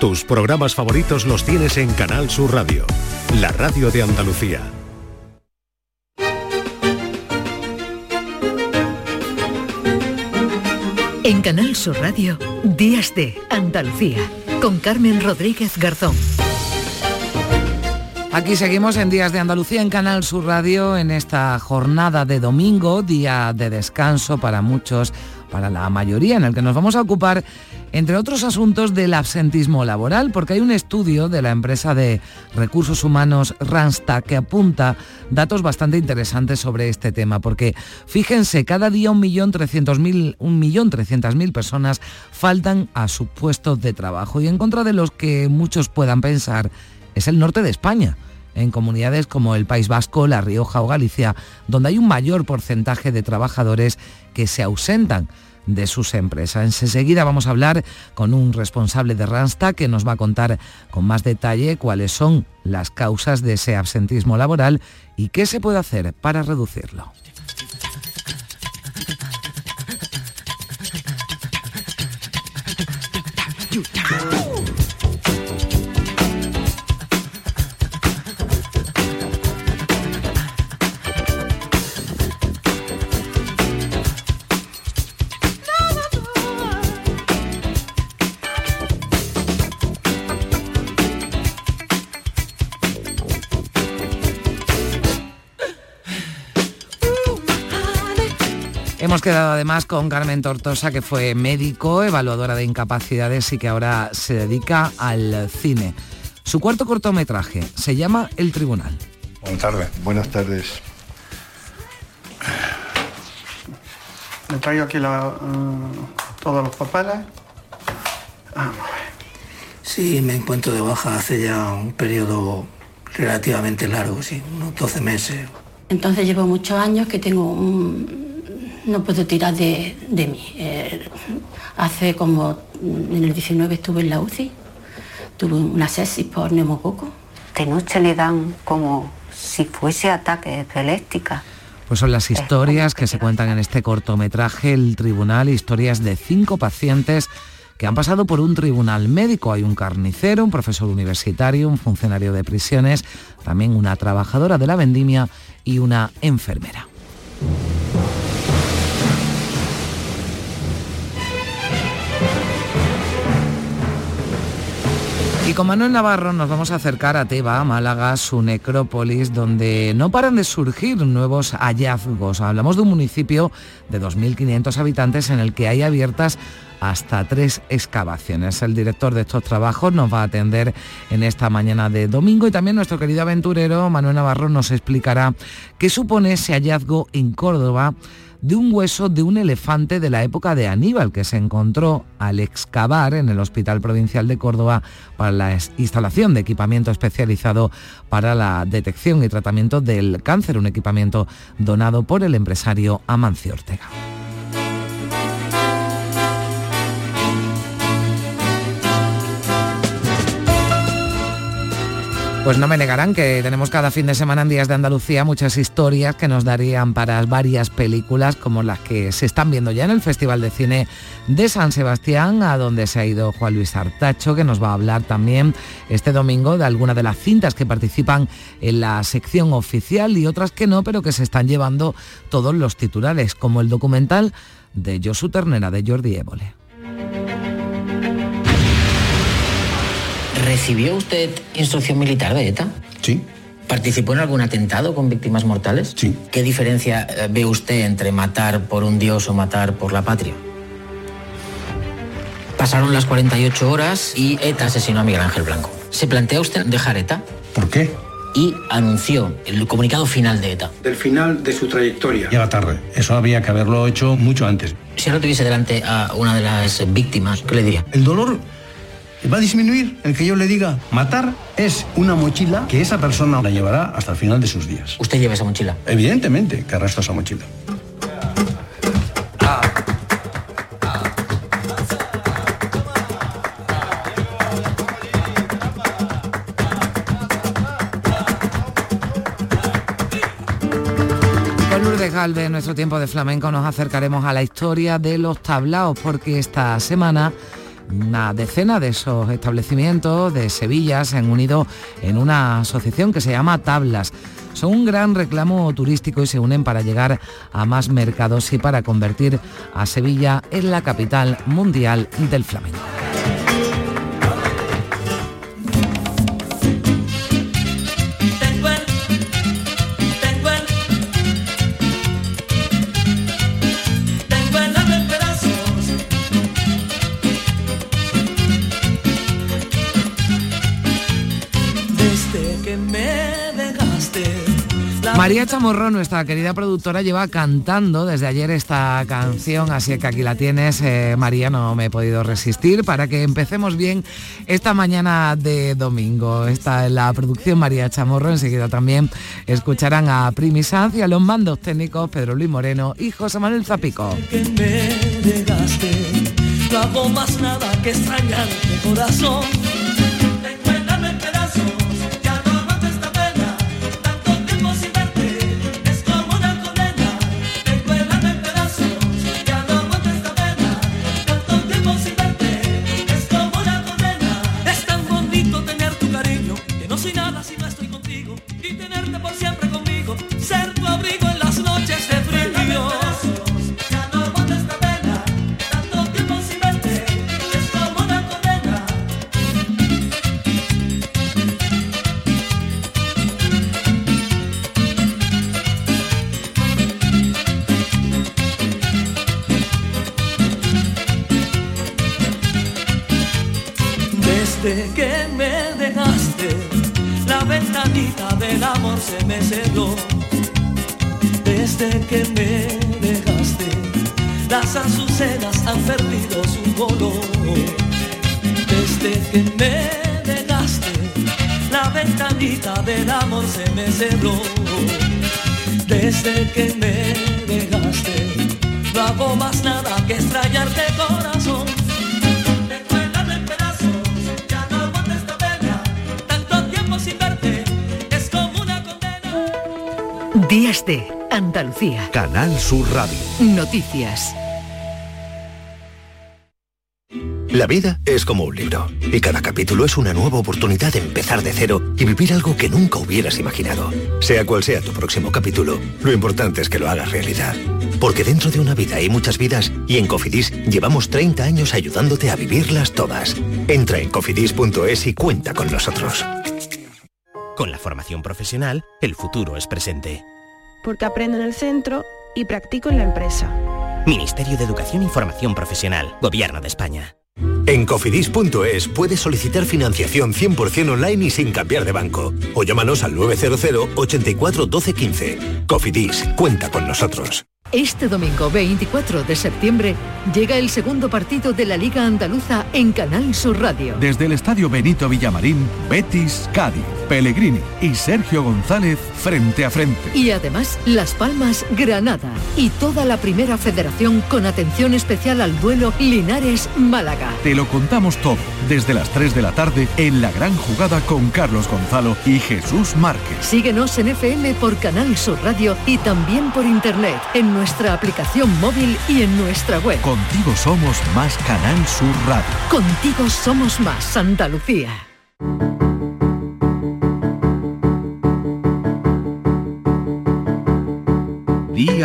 Tus programas favoritos los tienes en Canal Sur Radio, la radio de Andalucía. En Canal Sur Radio, Días de Andalucía, con Carmen Rodríguez Garzón. Aquí seguimos en Días de Andalucía en Canal Sur Radio en esta jornada de domingo, día de descanso para muchos, para la mayoría, en el que nos vamos a ocupar entre otros asuntos del absentismo laboral, porque hay un estudio de la empresa de recursos humanos Randstad que apunta datos bastante interesantes sobre este tema, porque fíjense, cada día 1.300.000 personas faltan a sus puestos de trabajo y en contra de los que muchos puedan pensar, es el norte de España en comunidades como el País Vasco, La Rioja o Galicia, donde hay un mayor porcentaje de trabajadores que se ausentan de sus empresas. Enseguida vamos a hablar con un responsable de Randstad que nos va a contar con más detalle cuáles son las causas de ese absentismo laboral y qué se puede hacer para reducirlo. Hemos quedado además con Carmen Tortosa, que fue médico, evaluadora de incapacidades y que ahora se dedica al cine. Su cuarto cortometraje se llama El Tribunal. Buenas tardes. Buenas tardes. Me traigo aquí la, uh, todos los papeles. Vamos a ver. Sí, me encuentro de baja hace ya un periodo relativamente largo, sí, unos 12 meses. Entonces llevo muchos años que tengo un, no puedo tirar de, mí. Eh, hace como, en el 19 estuve en la UCI, tuve una sepsis por neumococo. De noche le dan como si fuese ataque epiléptica. Pues son las historias que se cuentan en este cortometraje El Tribunal, historias de cinco pacientes que han pasado por un tribunal médico. Hay un carnicero, un profesor universitario, un funcionario de prisiones, también una trabajadora de la vendimia y una enfermera. Con Manuel Navarro nos vamos a acercar a Teba, Málaga, su necrópolis, donde no paran de surgir nuevos hallazgos. Hablamos de un municipio de 2.500 habitantes en el que hay abiertas hasta tres excavaciones. El director de estos trabajos nos va a atender en esta mañana de domingo y también nuestro querido aventurero Manuel Navarro nos explicará qué supone ese hallazgo en Córdoba de un hueso de un elefante de la época de Aníbal que se encontró al excavar en el Hospital Provincial de Córdoba para la instalación de equipamiento especializado para la detección y tratamiento del cáncer, un equipamiento donado por el empresario Amancio Ortega. Pues no me negarán que tenemos cada fin de semana en Días de Andalucía muchas historias que nos darían para varias películas como las que se están viendo ya en el Festival de Cine de San Sebastián, a donde se ha ido Juan Luis Artacho, que nos va a hablar también este domingo de algunas de las cintas que participan en la sección oficial y otras que no, pero que se están llevando todos los titulares, como el documental de Josu Ternera de Jordi Évole. ¿Recibió usted instrucción militar de ETA? Sí. ¿Participó en algún atentado con víctimas mortales? Sí. ¿Qué diferencia eh, ve usted entre matar por un dios o matar por la patria? Pasaron las 48 horas y ETA asesinó a Miguel Ángel Blanco. ¿Se plantea usted dejar ETA? ¿Por qué? Y anunció el comunicado final de ETA. Del final de su trayectoria. Llega tarde. Eso había que haberlo hecho mucho antes. Si ahora tuviese delante a una de las víctimas, ¿qué le diría? El dolor va a disminuir el que yo le diga. Matar es una mochila que esa persona la llevará hasta el final de sus días. ¿Usted lleva esa mochila? Evidentemente que arrastra esa mochila. Con Lourdes Galvez, en nuestro tiempo de flamenco, nos acercaremos a la historia de los tablaos, porque esta semana Una decena de esos establecimientos de Sevilla se han unido en una asociación que se llama Tablas. Son un gran reclamo turístico y se unen para llegar a más mercados y para convertir a Sevilla en la capital mundial del flamenco. María Chamorro, nuestra querida productora, lleva cantando desde ayer esta canción, así que aquí la tienes. Eh, María, no me he podido resistir para que empecemos bien esta mañana de domingo. Está la producción María Chamorro, enseguida también escucharán a Primi Sanz y a los mandos técnicos Pedro Luis Moreno y José Manuel Zapico. Del amor se me cerró. Desde que me dejaste, no hago más nada que extrañarte corazón. en pedazos, ya no aguanto esta pena. Tanto tiempo sin verte, es como una condena. Días de Andalucía. Canal Sur Radio. Noticias. La vida es como un libro y cada capítulo es una nueva oportunidad de empezar de cero y vivir algo que nunca hubieras imaginado. Sea cual sea tu próximo capítulo, lo importante es que lo hagas realidad. Porque dentro de una vida hay muchas vidas y en Cofidis llevamos 30 años ayudándote a vivirlas todas. Entra en cofidis.es y cuenta con nosotros. Con la formación profesional, el futuro es presente. Porque aprendo en el centro y practico en la empresa. Ministerio de Educación y Formación Profesional, Gobierno de España. En cofidis.es puedes solicitar financiación 100% online y sin cambiar de banco. O llámanos al 900 84 12 15. Cofidis, cuenta con nosotros. Este domingo 24 de septiembre llega el segundo partido de la Liga Andaluza en Canal Sur Radio. Desde el Estadio Benito Villamarín, Betis, Cádiz, Pellegrini y Sergio González frente a frente. Y además Las Palmas, Granada y toda la primera federación con atención especial al duelo Linares-Málaga. Te lo contamos todo desde las 3 de la tarde en la gran jugada con Carlos Gonzalo y Jesús Márquez. Síguenos en FM por Canal Sur Radio y también por internet en nuestra aplicación móvil y en nuestra web. Contigo somos más Canal Sur Radio. Contigo somos más Andalucía.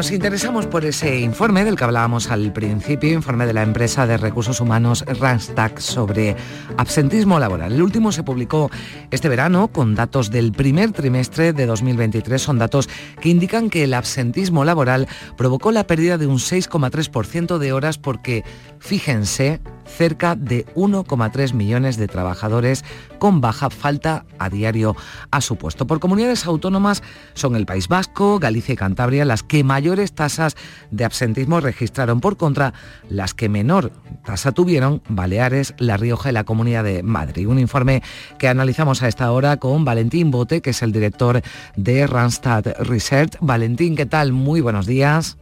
Nos interesamos por ese informe del que hablábamos al principio, informe de la empresa de recursos humanos Randstad sobre absentismo laboral. El último se publicó este verano con datos del primer trimestre de 2023. Son datos que indican que el absentismo laboral provocó la pérdida de un 6,3% de horas porque, fíjense, cerca de 1,3 millones de trabajadores con baja falta a diario a su puesto. Por comunidades autónomas son el País Vasco, Galicia y Cantabria las que mayores tasas de absentismo registraron. Por contra, las que menor tasa tuvieron Baleares, La Rioja y la Comunidad de Madrid. Un informe que analizamos a esta hora con Valentín Bote, que es el director de Randstad Research. Valentín, ¿qué tal? Muy buenos días.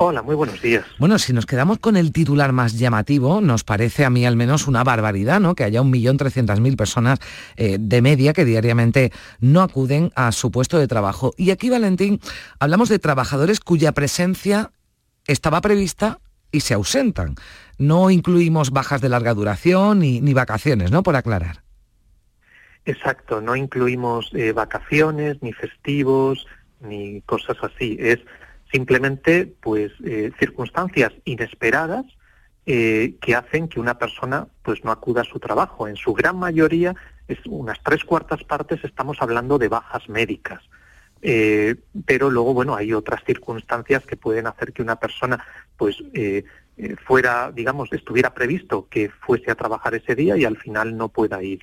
Hola, muy buenos días. Bueno, si nos quedamos con el titular más llamativo, nos parece a mí al menos una barbaridad, ¿no? Que haya un millón trescientas mil personas eh, de media que diariamente no acuden a su puesto de trabajo. Y aquí, Valentín, hablamos de trabajadores cuya presencia estaba prevista y se ausentan. No incluimos bajas de larga duración ni, ni vacaciones, ¿no? Por aclarar. Exacto, no incluimos eh, vacaciones, ni festivos, ni cosas así. Es simplemente pues eh, circunstancias inesperadas eh, que hacen que una persona pues no acuda a su trabajo. En su gran mayoría, es unas tres cuartas partes, estamos hablando de bajas médicas. Eh, pero luego, bueno, hay otras circunstancias que pueden hacer que una persona pues fuera, digamos, estuviera previsto que fuese a trabajar ese día y al final no pueda ir.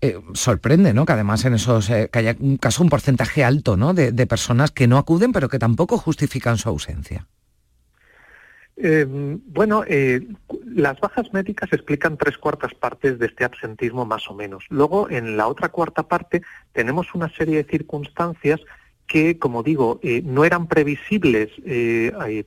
Eh, sorprende, ¿no? Que además en esos eh, que haya un caso un porcentaje alto, ¿no? De, personas que no acuden, pero que tampoco justifican su ausencia. Eh, bueno, las bajas médicas explican tres cuartas partes de este absentismo más o menos. Luego, en la otra cuarta parte, tenemos una serie de circunstancias que, como digo, no eran previsibles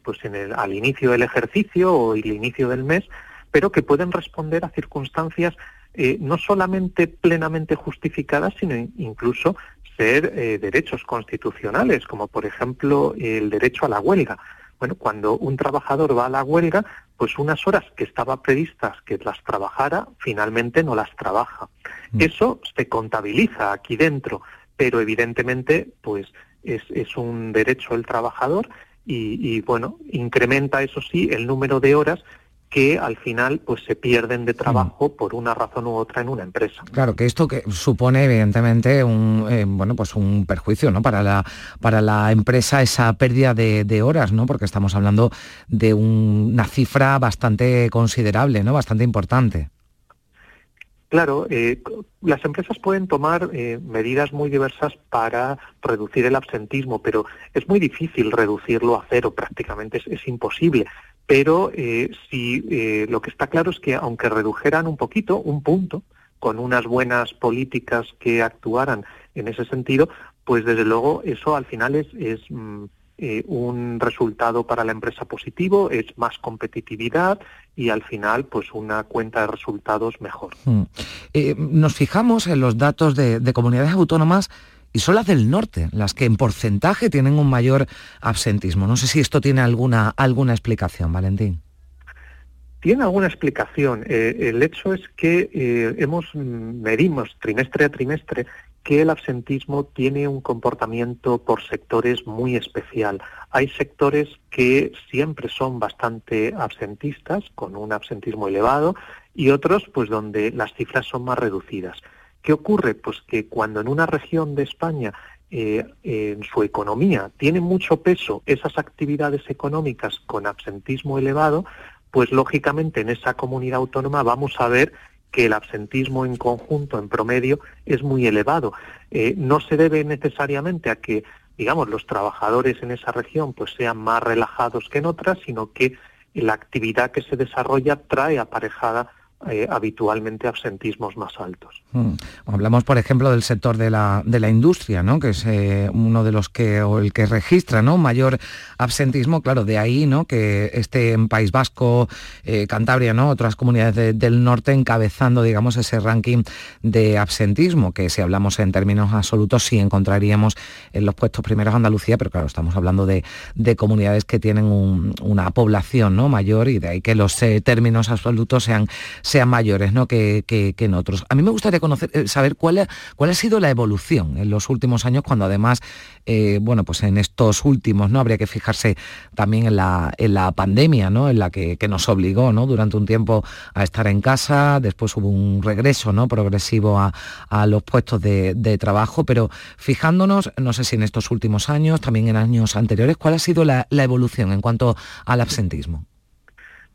pues en el, al inicio del ejercicio o el inicio del mes, pero que pueden responder a circunstancias eh, no solamente plenamente justificadas, sino incluso ser eh, derechos constitucionales, como por ejemplo el derecho a la huelga. Bueno, cuando un trabajador va a la huelga, pues unas horas que estaba previstas que las trabajara, finalmente no las trabaja. Mm. Eso se contabiliza aquí dentro, pero evidentemente, pues es, es un derecho el trabajador y, y, bueno, incrementa, eso sí, el número de horas que al final pues se pierden de trabajo mm. por una razón u otra en una empresa. Claro, que esto que supone evidentemente un eh, bueno pues un perjuicio ¿no? para la para la empresa esa pérdida de, horas, ¿no? Porque estamos hablando de una cifra bastante considerable, ¿no? Bastante importante. Claro, eh, las empresas pueden tomar eh, medidas muy diversas para reducir el absentismo, pero es muy difícil reducirlo a cero, prácticamente es imposible pero eh, si eh, lo que está claro es que aunque redujeran un poquito, un punto, con unas buenas políticas que actuaran en ese sentido, pues desde luego eso al final es, mm, eh, un resultado para la empresa positivo, es más competitividad y al final pues una cuenta de resultados mejor. Hmm. nos fijamos en los datos de comunidades autónomas y son las del norte, las que en porcentaje tienen un mayor absentismo. No sé si esto tiene alguna, alguna explicación, Valentín. Tiene alguna explicación. Eh, el hecho es que eh, hemos medimos trimestre a trimestre que el absentismo tiene un comportamiento por sectores muy especial. Hay sectores que siempre son bastante absentistas, con un absentismo elevado, y otros pues donde las cifras son más reducidas. ¿Qué ocurre? Pues que cuando en una región de España eh, en su economía tiene mucho peso esas actividades económicas con absentismo elevado, pues lógicamente en esa comunidad autónoma vamos a ver que el absentismo en conjunto, en promedio, es muy elevado. Eh, no se debe necesariamente a que, digamos, los trabajadores en esa región pues sean más relajados que en otras, sino que la actividad que se desarrolla trae aparejada eh, habitualmente absentismos más altos. Hmm. Hablamos, por ejemplo, del sector de la, de la industria, ¿no? que es eh, uno de los que, el que registra ¿no? mayor absentismo, claro, de ahí ¿no? que esté en País Vasco, eh, Cantabria, ¿no? otras comunidades del norte encabezando, digamos, ese ranking de absentismo, que si hablamos en términos absolutos sí encontraríamos en los puestos primeros Andalucía, pero claro, estamos hablando de, comunidades que tienen una población ¿no? mayor y de ahí que los términos absolutos sean sean mayores ¿no? que, en otros. A mí me gustaría conocer, eh, saber cuál ha, cuál ha sido la evolución en los últimos años, cuando además, eh, bueno, pues en estos últimos, ¿no? Habría que fijarse también en la, en la pandemia, ¿no? En la que, nos obligó, ¿no? Durante un tiempo a estar en casa, después hubo un regreso, ¿no? Progresivo a, los puestos de, trabajo, pero fijándonos, no sé si en estos últimos años, también en años anteriores, ¿cuál ha sido la evolución en cuanto al absentismo?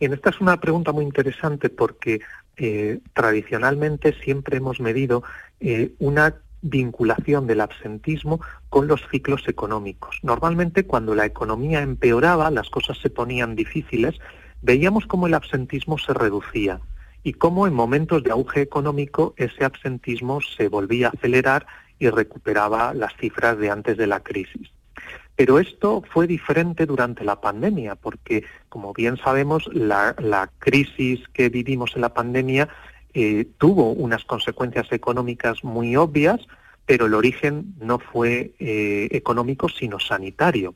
Bien, esta es una pregunta muy interesante porque eh, tradicionalmente siempre hemos medido eh, una vinculación del absentismo con los ciclos económicos. Normalmente cuando la economía empeoraba, las cosas se ponían difíciles, veíamos cómo el absentismo se reducía y cómo en momentos de auge económico ese absentismo se volvía a acelerar y recuperaba las cifras de antes de la crisis. Pero esto fue diferente durante la pandemia, porque, como bien sabemos, la, crisis que vivimos en la pandemia eh, tuvo unas consecuencias económicas muy obvias, pero el origen no fue eh, económico, sino sanitario.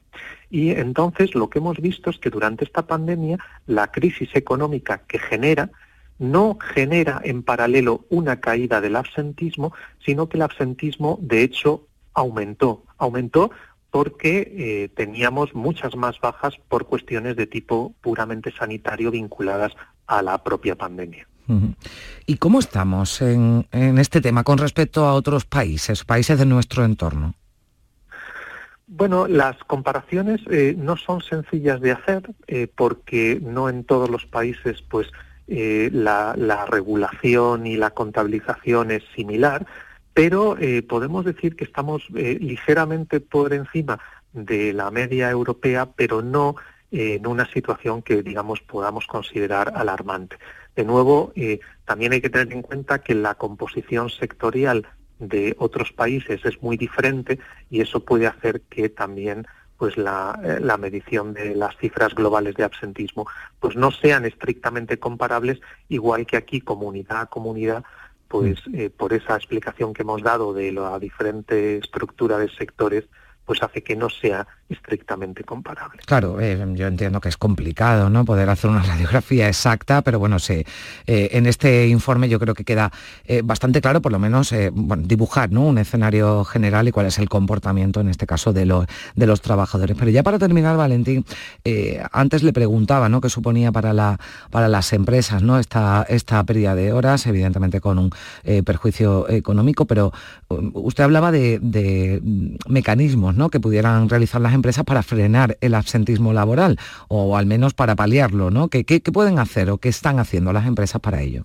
Y entonces lo que hemos visto es que durante esta pandemia la crisis económica que genera no genera en paralelo una caída del absentismo, sino que el absentismo de hecho aumentó. Aumentó porque eh, teníamos muchas más bajas por cuestiones de tipo puramente sanitario vinculadas a la propia pandemia. ¿Y cómo estamos en, este tema con respecto a otros países, países de nuestro entorno? Bueno, las comparaciones eh, no son sencillas de hacer eh, porque no en todos los países pues la, la, regulación y la contabilización es similar, pero eh, podemos decir que estamos eh, ligeramente por encima de la media europea, pero no eh, en una situación que, digamos, podamos considerar alarmante. De nuevo, también hay que tener en cuenta que la composición sectorial de otros países es muy diferente y eso puede hacer que también pues la, la, medición de las cifras globales de absentismo pues no sean estrictamente comparables, igual que aquí comunidad a comunidad pues mm. eh, por esa explicación que hemos dado de la diferente estructura de sectores, pues hace que no sea estrictamente comparable. Claro, eh, yo entiendo que es complicado ¿no? poder hacer una radiografía exacta, pero bueno, sí, eh, en este informe yo creo que queda eh, bastante claro, por lo menos, bueno, dibujar ¿no? un escenario general y cuál es el comportamiento, en este caso, de, los de los trabajadores. Pero ya para terminar, Valentín, antes le preguntaba ¿no? qué suponía para, la, para las empresas ¿no? esta, esta pérdida de horas, evidentemente con un perjuicio económico, pero um, usted hablaba de, de mecanismos ¿no? que pudieran realizar las empresas para frenar el absentismo laboral o al menos para paliarlo, ¿no? ¿Qué, pueden hacer o qué están haciendo las empresas para ello?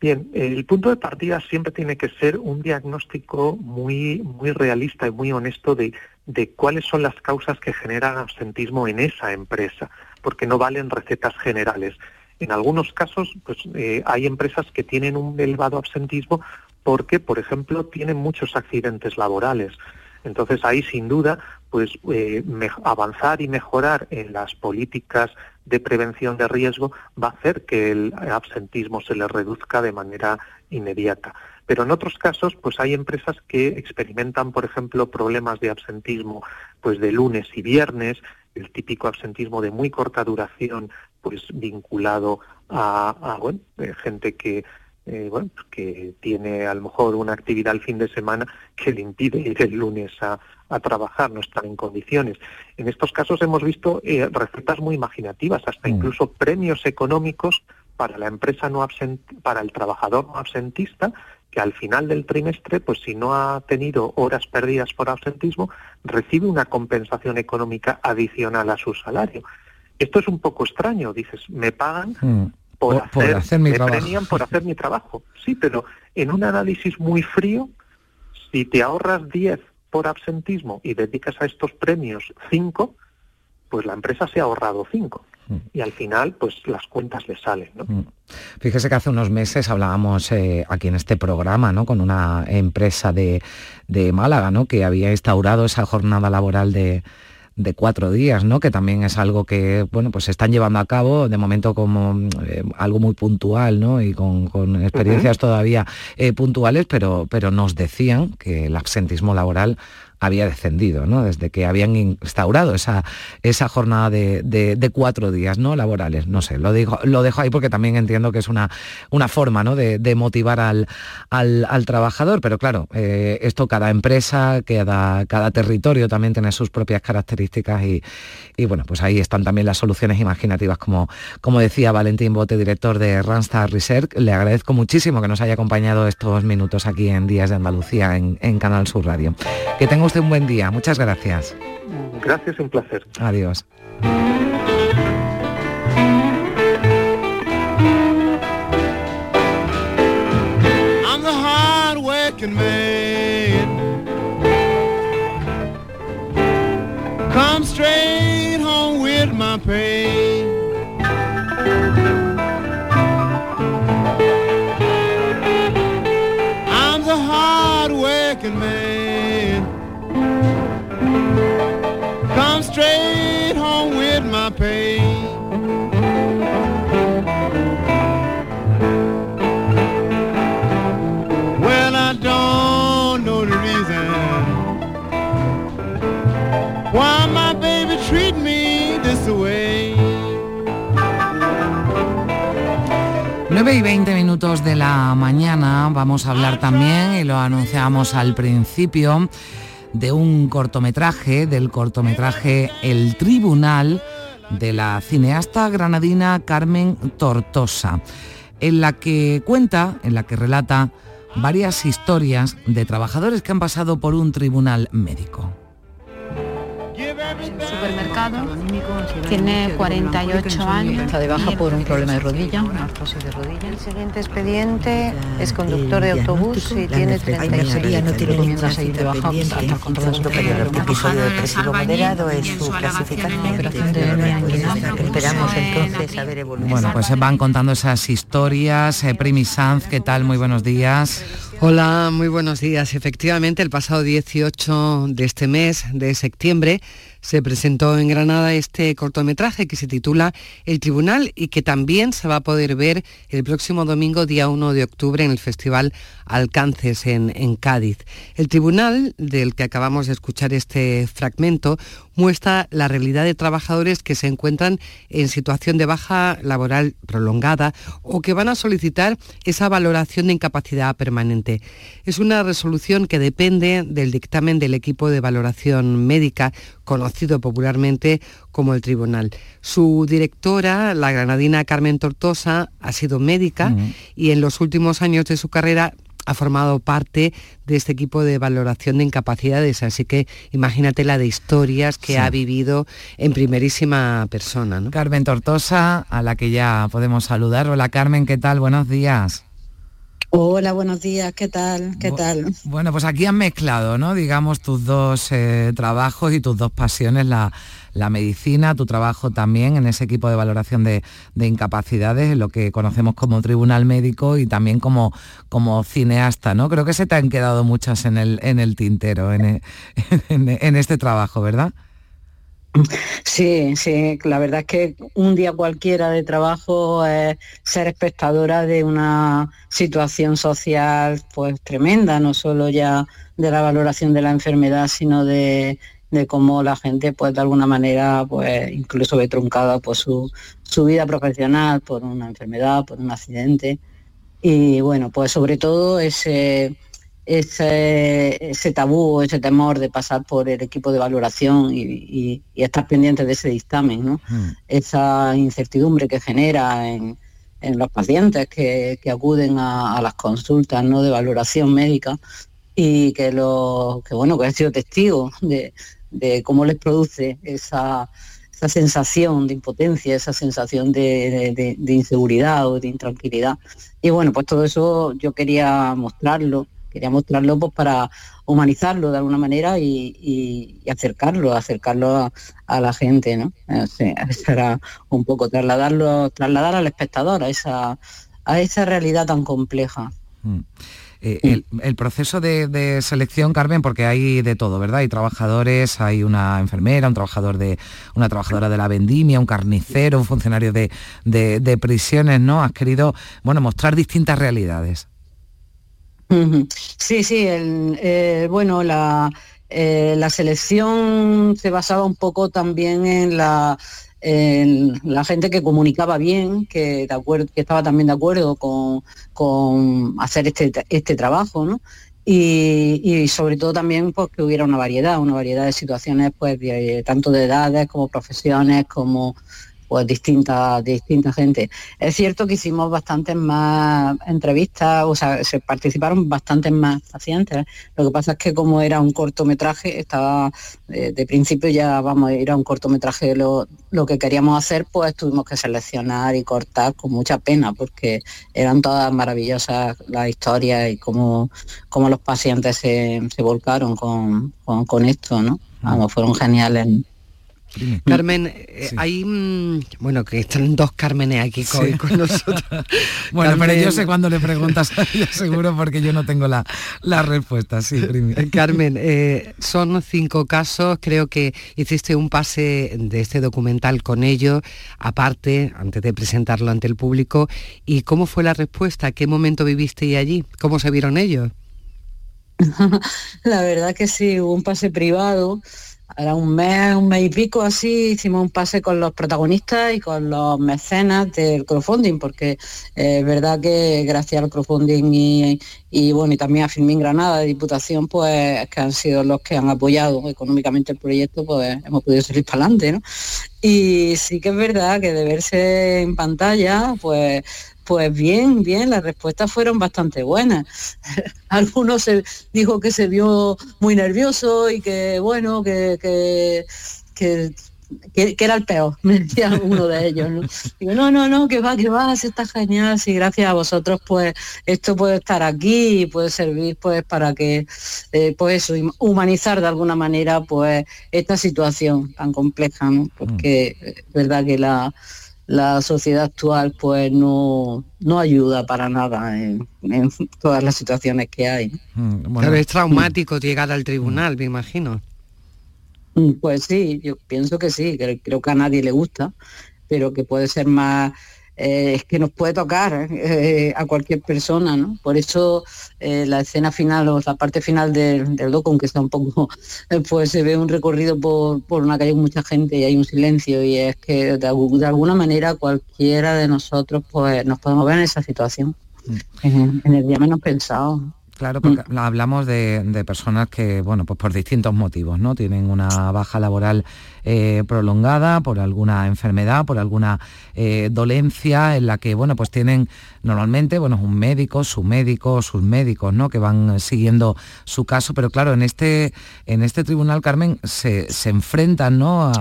Bien, el punto de partida siempre tiene que ser un diagnóstico muy, muy realista y muy honesto de, de cuáles son las causas que generan absentismo en esa empresa, porque no valen recetas generales. En algunos casos, pues eh, hay empresas que tienen un elevado absentismo porque, por ejemplo, tienen muchos accidentes laborales. Entonces ahí sin duda, pues eh, avanzar y mejorar en las políticas de prevención de riesgo va a hacer que el absentismo se le reduzca de manera inmediata. Pero en otros casos, pues hay empresas que experimentan, por ejemplo, problemas de absentismo, pues de lunes y viernes, el típico absentismo de muy corta duración, pues vinculado a, eh, gente que eh, bueno, pues que tiene a lo mejor una actividad el fin de semana que le impide ir el lunes a, trabajar, no están en condiciones. En estos casos hemos visto eh, recetas muy imaginativas, hasta mm. incluso premios económicos para la empresa no para el trabajador no absentista, que al final del trimestre, pues si no ha tenido horas perdidas por absentismo, recibe una compensación económica adicional a su salario. Esto es un poco extraño, dices, me pagan mm por, hacer, mi trabajo. por hacer mi trabajo. Sí, pero en un análisis muy frío, si te ahorras 10 por absentismo y dedicas a estos premios 5, pues la empresa se ha ahorrado 5 mm. y al final pues las cuentas le salen. ¿no? Mm. Fíjese que hace unos meses hablábamos eh, aquí en este programa ¿no? con una empresa de, de Málaga ¿no? que había instaurado esa jornada laboral de, de cuatro días, ¿no? Que también es algo que, bueno, pues se están llevando a cabo de momento como eh, algo muy puntual, ¿no? Y con, experiencias todavía eh, puntuales, pero, pero nos decían que el absentismo laboral había descendido, ¿no? Desde que habían instaurado esa, esa jornada de, cuatro días ¿no? laborales. No sé, lo, digo, lo dejo ahí porque también entiendo que es una, una forma ¿no? de, motivar al, al, trabajador, pero claro, eh, esto cada empresa, cada, cada territorio también tiene sus propias características y, y, bueno, pues ahí están también las soluciones imaginativas, como, como decía Valentín Bote, director de Randstad Research. Le agradezco muchísimo que nos haya acompañado estos minutos aquí en Días de Andalucía en, en Canal Sur Radio. Que tenga usted un buen día. Muchas gracias. Gracias, un placer. Adiós. I'm the hard working man. Come straight pay. Well, I don't know the reason why my baby treat me this way. 9 y 20 minutos de la mañana vamos a hablar también, y lo anunciamos al principio, de un cortometraje, del cortometraje El Tribunal de la cineasta granadina Carmen Tortosa, en la que cuenta, en la que relata varias historias de trabajadores que han pasado por un tribunal médico. Supermercado, tiene 48 años. Está de baja por un problema de rodilla, una artrosis de rodilla. El siguiente expediente es conductor de autobús y tiene 36 no tiene ninguna salida de baja. Episodio depresivo moderado es su clasificación. Esperamos entonces a ver evolución. Bueno, pues se van contando esas historias. Eh, Primi Sanz, ¿qué tal? Muy buenos días. Hola, muy buenos días. Efectivamente, el pasado 18 de este mes de septiembre se presentó en Granada este cortometraje que se titula El Tribunal y que también se va a poder ver el próximo domingo, día 1 de octubre, en el Festival Alcances en, en Cádiz. El Tribunal, del que acabamos de escuchar este fragmento, muestra la realidad de trabajadores que se encuentran en situación de baja laboral prolongada o que van a solicitar esa valoración de incapacidad permanente. Es una resolución que depende del dictamen del equipo de valoración médica conocido popularmente como el tribunal. Su directora, la granadina Carmen Tortosa, ha sido médica y en los últimos años de su carrera ha formado parte de este equipo de valoración de incapacidades, así que imagínate la de historias que Sí. ha vivido en primerísima persona. ¿no? Carmen Tortosa, a la que ya podemos saludar. Hola Carmen, ¿qué tal? Buenos días. Hola, buenos días, ¿qué tal? ¿Qué tal? Bueno, pues aquí han mezclado, ¿no? Digamos, tus dos eh, trabajos y tus dos pasiones, la, la medicina, tu trabajo también en ese equipo de valoración de, de incapacidades, en lo que conocemos como tribunal médico y también como, como cineasta, ¿no? Creo que se te han quedado muchas en el, en el tintero, en, e- en- en este trabajo, ¿verdad? Sí, sí, la verdad es que un día cualquiera de trabajo es ser espectadora de una situación social pues tremenda, no solo ya de la valoración de la enfermedad, sino de, cómo la gente pues de alguna manera pues incluso ve truncada pues su, su vida profesional por una enfermedad, por un accidente. Y bueno, pues sobre todo ese, ese, ese tabú, ese temor de pasar por el equipo de valoración y, y- y estar pendiente de ese dictamen, ¿no? esa incertidumbre que genera en, en los pacientes que, que acuden a, a las consultas ¿no? de valoración médica y que lo que bueno que he sido testigo de, de cómo les produce esa, esa sensación de impotencia, esa sensación de, de- de- de inseguridad o de intranquilidad. Y bueno, pues todo eso yo quería mostrarlo, quería mostrarlo pues para humanizarlo de alguna manera y, y- y acercarlo, acercarlo a, a la gente, ¿no? Sea, eso era un poco trasladarlo, trasladar al espectador a esa, a esa realidad tan compleja. Mm. Eh, el, el proceso de, de selección, Carmen, porque hay de todo, ¿verdad? Hay trabajadores, hay una enfermera, un trabajador de, una trabajadora de la vendimia, un carnicero, un funcionario de, de- de prisiones, ¿no? Has querido, bueno, mostrar distintas realidades. Sí, sí, eh, bueno, la, eh, la selección se basaba un poco también en la, en la gente que comunicaba bien, que, estaba también de acuerdo con, hacer este, este trabajo, ¿no? Y, sobre todo también pues, que hubiera una variedad, una variedad de situaciones, pues tanto de edades como profesiones, como pues distinta, distinta gente. Es cierto que hicimos bastantes más entrevistas, o sea, se participaron bastantes más pacientes. Lo que pasa es que como era un cortometraje, estaba eh, de principio ya vamos, era un cortometraje lo, lo que queríamos hacer, pues tuvimos que seleccionar y cortar con mucha pena, porque eran todas maravillosas las historias y cómo, cómo los pacientes se, se volcaron con, con, con esto, ¿no? Vamos, fueron geniales. Carmen, eh, hay, mm, bueno, que están dos Cármenes aquí con, nosotros. bueno, pero yo sé cuando le preguntas a ella seguro porque yo no tengo la, la respuesta, sí, eh, Carmen, eh, son cinco casos, creo que hiciste un pase de este documental con ellos, aparte, antes de presentarlo ante el público, ¿y cómo fue la respuesta? ¿Qué momento viviste allí? ¿Cómo se vieron ellos? la verdad que sí, hubo un pase privado era un mes, un mes y pico así, hicimos un pase con los protagonistas y con los mecenas del crowdfunding, porque eh, es verdad que gracias al crowdfunding y, bueno, y también a Filmín Granada de Diputación, pues que han sido los que han apoyado económicamente el proyecto, pues hemos podido salir para adelante, ¿no? Y sí que es verdad que de verse en pantalla, pues pues bien, bien, las respuestas fueron bastante buenas. Algunos se dijo que se vio muy nervioso y que bueno, que, que, era el peor, me decía uno de ellos. ¿no? Digo, no, no, no, que va, que va, está genial, si gracias a vosotros pues esto puede estar aquí y puede servir pues para que, eh, pues eso, humanizar de alguna manera pues esta situación tan compleja, ¿no? Porque mm. es verdad que la la sociedad actual pues no, no ayuda para nada en, todas las situaciones que hay. Mm, bueno, es traumático llegar al tribunal, me imagino. Mm, pues sí, yo pienso que sí, creo que a nadie le gusta, pero que puede ser más eh, es que nos puede tocar eh, a cualquier persona, ¿no? Por eso eh, la escena final o la parte final del, del docu, aunque está un poco, pues se ve un recorrido por, una calle con mucha gente y hay un silencio y es que de, alguna manera cualquiera de nosotros pues nos podemos ver en esa situación, mm. en, el día menos pensado. Claro, porque mm. hablamos de, personas que, bueno, pues por distintos motivos, ¿no? Tienen una baja laboral eh, prolongada por alguna enfermedad, por alguna eh, dolencia en la que, bueno, pues tienen normalmente, bueno, un médico, su médico, sus médicos, ¿no? Que van siguiendo su caso, pero claro, en este, en este tribunal, Carmen, se, enfrentan, ¿no?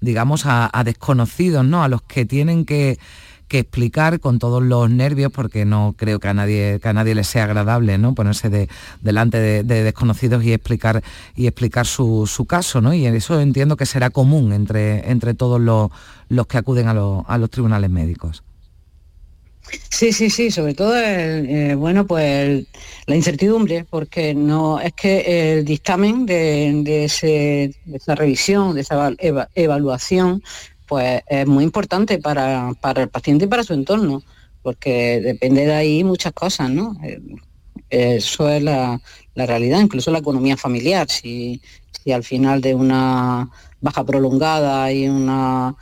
digamos, a, a desconocidos, ¿no? A los que tienen que que explicar con todos los nervios, porque no creo que a nadie, que a nadie le sea agradable ¿no? ponerse de, delante de, desconocidos y explicar, y explicar su, caso, ¿no? Y eso entiendo que será común entre, entre todos los, los que acuden a, los tribunales médicos. Sí, sí, sí, sobre todo, eh, bueno, pues la incertidumbre, porque no es que el dictamen de, esa revisión, de esa evaluación, pues es muy importante para, el paciente y para su entorno, porque depende de ahí muchas cosas, ¿no? Eh, eso es la, realidad, incluso la economía familiar. Si, si, al final de una baja prolongada y una,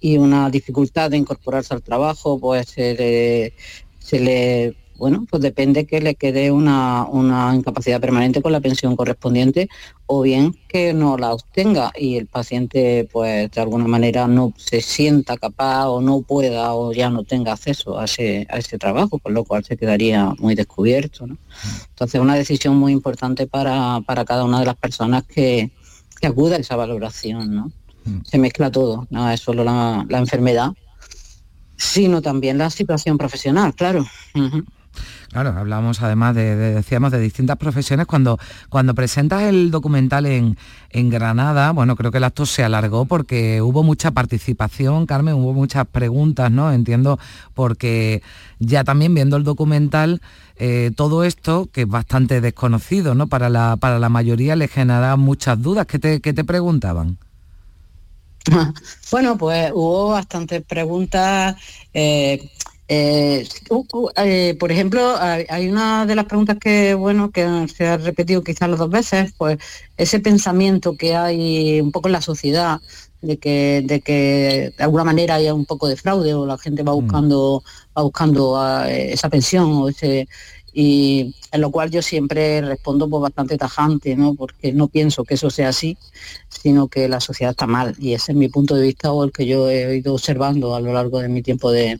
y una dificultad de incorporarse al trabajo, pues se le bueno, pues depende que le quede una, incapacidad permanente con la pensión correspondiente o bien que no la obtenga y el paciente pues de alguna manera no se sienta capaz o no pueda o ya no tenga acceso a ese, a ese trabajo, con lo cual se quedaría muy descubierto. ¿no? Entonces una decisión muy importante para, cada una de las personas que, que acude a esa valoración. ¿no? Mm. Se mezcla todo, no es solo la, enfermedad, sino también la situación profesional, claro. Claro, hablamos además de, decíamos, de distintas profesiones. Cuando, cuando presentas el documental en, Granada, bueno, creo que el acto se alargó porque hubo mucha participación, Carmen, hubo muchas preguntas, ¿no? Entiendo, porque ya también viendo el documental, eh, todo esto, que es bastante desconocido, ¿no? Para la, para la mayoría le genera muchas dudas. ¿Qué te, te preguntaban? Bueno, pues hubo bastantes preguntas. Eh, eh, eh, por ejemplo, hay una de las preguntas que bueno que se ha repetido quizás las dos veces, pues ese pensamiento que hay un poco en la sociedad de que de que de alguna manera haya un poco de fraude o la gente va mm. buscando va buscando ah, esa pensión o ese y en lo cual yo siempre respondo pues bastante tajante, ¿no? porque no pienso que eso sea así, sino que la sociedad está mal y ese es mi punto de vista o el que yo he ido observando a lo largo de mi tiempo de,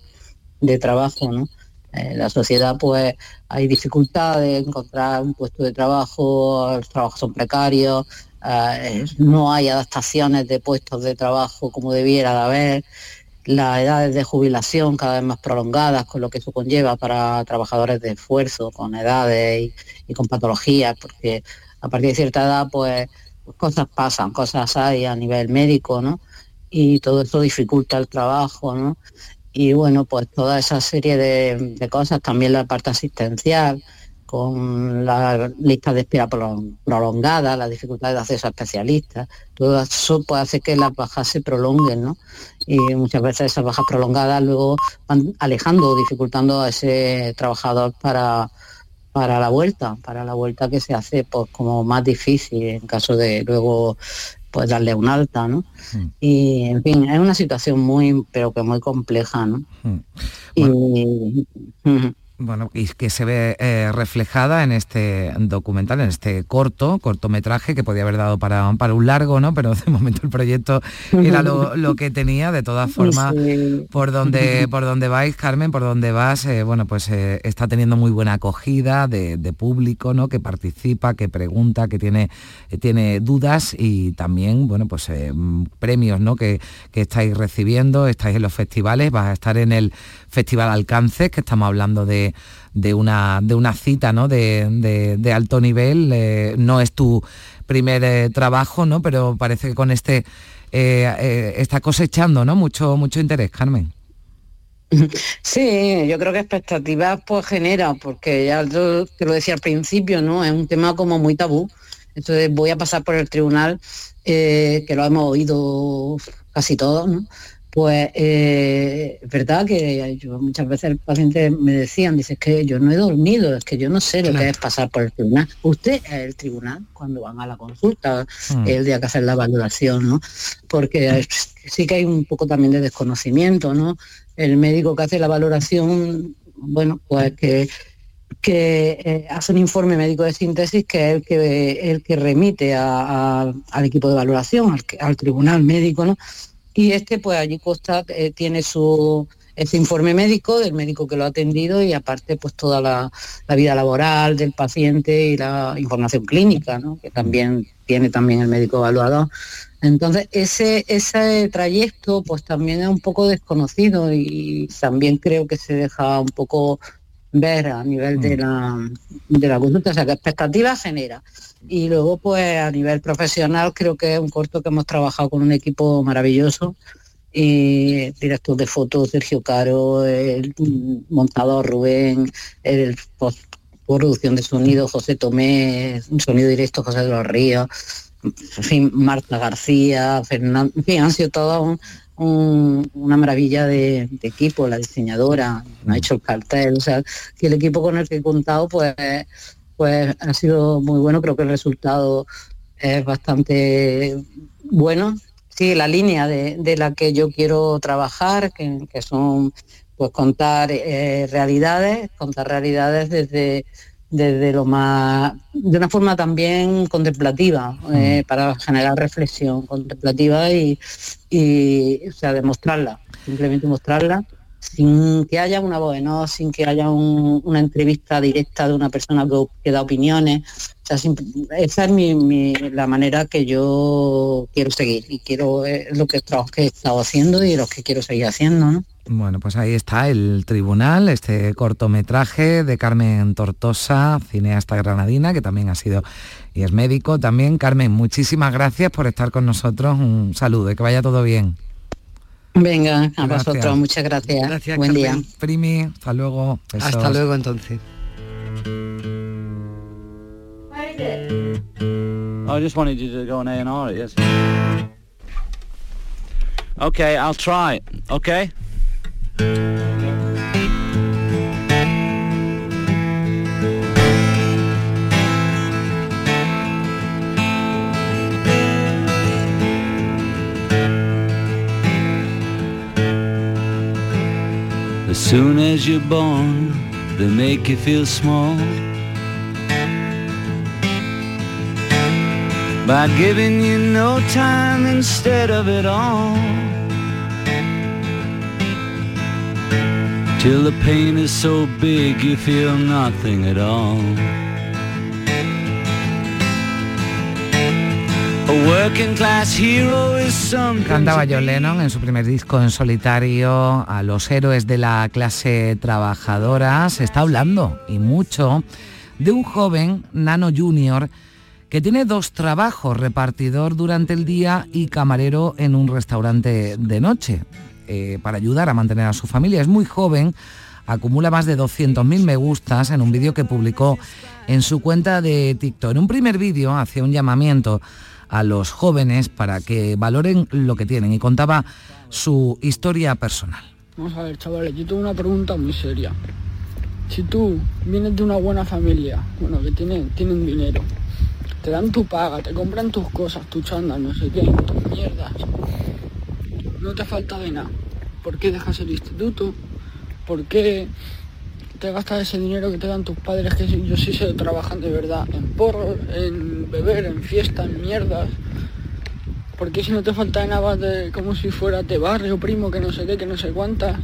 de trabajo, ¿no? En la sociedad pues hay dificultad de encontrar un puesto de trabajo, los trabajos son precarios, eh, no hay adaptaciones de puestos de trabajo como debiera de haber, las edades de jubilación cada vez más prolongadas, con lo que eso conlleva para trabajadores de esfuerzo, con edades y, con patologías, porque a partir de cierta edad pues, cosas pasan, cosas hay a nivel médico, ¿no? y todo esto dificulta el trabajo, ¿no? Y bueno, pues toda esa serie de, cosas, también la parte asistencial, con la lista de espera prolongada, la dificultad de acceso a especialistas, todo eso puede hacer que las bajas se prolonguen, ¿no? Y muchas veces esas bajas prolongadas luego van alejando dificultando a ese trabajador para, para la vuelta, para la vuelta que se hace pues como más difícil en caso de luego pues darle un alta, ¿no? Mm. Y en fin, es una situación muy, pero que muy compleja, ¿no? Mm. Y, bueno, y que se ve eh, reflejada en este documental, en este corto, cortometraje que podía haber dado para, para un largo, ¿no? Pero de momento el proyecto era lo, que tenía. De todas formas, por donde por donde vais, Carmen, por donde vas, eh, bueno, pues eh, está teniendo muy buena acogida de, público, ¿no? Que participa, que pregunta, que tiene, tiene dudas y también, bueno, pues premios, ¿no? Que, que estáis recibiendo, estáis en los festivales, vas a estar en el Festival Alcances, que estamos hablando de, una, de una cita ¿no? de, alto nivel. Eh, no es tu primer eh, trabajo, ¿no? pero parece que con este eh, está cosechando ¿no? mucho, mucho interés, Carmen. Sí, yo creo que expectativas pues genera, porque ya te lo decía al principio, ¿no? Es un tema como muy tabú. Entonces voy a pasar por el tribunal, que lo hemos oído casi todos, ¿no? Pues eh, es verdad que yo, muchas veces el paciente me decían, dice, que yo no he dormido, es que yo no sé lo que es pasar por el tribunal. Usted es el tribunal cuando van a la consulta, mm. el día que hacer la valoración, ¿no? Porque sí que hay un poco también de desconocimiento, ¿no? El médico que hace la valoración, bueno, pues que que eh, hace un informe médico de síntesis que es el que, el que remite al equipo de valoración, al, al tribunal médico, ¿no? Y este pues allí Costa eh, tiene su ese informe médico del médico que lo ha atendido y aparte pues toda la, vida laboral del paciente y la información clínica, ¿no? que también tiene también el médico evaluador. Entonces ese, ese trayecto pues también es un poco desconocido y también creo que se deja un poco ver a nivel de mm. la, de la consulta, o sea que expectativas genera. Y luego, pues a nivel profesional, creo que es un corto que hemos trabajado con un equipo maravilloso. Y director de fotos Sergio Caro, el montador Rubén, el producción de sonido José Tomé, sonido directo José de los Ríos, en fin, Marta García, Fernando, en fin, han sido todos una maravilla de, equipo, la diseñadora, me ha hecho el cartel, o sea, que el equipo con el que he contado, pues pues ha sido muy bueno, creo que el resultado es bastante bueno. Sí, la línea de, la que yo quiero trabajar, que, son pues contar eh, realidades, contar realidades desde, desde lo más, de una forma también contemplativa, eh, mm. para generar reflexión contemplativa y, y o sea, demostrarla, simplemente mostrarla sin que haya una voz, ¿no? sin que haya una entrevista directa de una persona que, da opiniones. esa es mi, la manera que yo quiero seguir y quiero es lo que, que he estado haciendo y lo que quiero seguir haciendo. Bueno, pues ahí está el tribunal, este cortometraje de Carmen Tortosa, cineasta granadina, que también ha sido y es médico también. Carmen, muchísimas gracias por estar con nosotros. Un saludo y que vaya todo bien. Venga, a vosotros, muchas gracias. gracias Buen día. Primi, hasta luego. Hasta luego entonces. I just wanted you to go on A&R yes. Okay, I'll try. Okay? Soon as you're born, they make you feel small. By giving you no time instead of it all. Cantaba John Lennon en su primer disco en solitario a los héroes de la clase trabajadora. Se está hablando y mucho de un joven, Nano Junior, que tiene dos trabajos, repartidor durante el día y camarero en un restaurante de noche, eh, para ayudar a mantener a su familia. Es muy joven, acumula más de 200.000 me gustas en un vídeo que publicó en su cuenta de TikTok. En un primer vídeo hacía un llamamiento a los jóvenes para que valoren lo que tienen y contaba su historia personal. Vamos a ver, chavales, yo tengo una pregunta muy seria. Si tú vienes de una buena familia, bueno, que tienen, tienen dinero, te dan tu paga, te compran tus cosas, tu chándal, no sé qué, tus mierdas, no te falta de nada. ¿Por qué dejas el instituto? ¿Por qué te gastas ese dinero que te dan tus padres, que yo sí sé trabajan de verdad, en porro, en beber, en fiesta, en mierdas? ¿Por qué si no te falta de nada como si fueras de barrio, primo, que no sé qué, que no sé cuántas?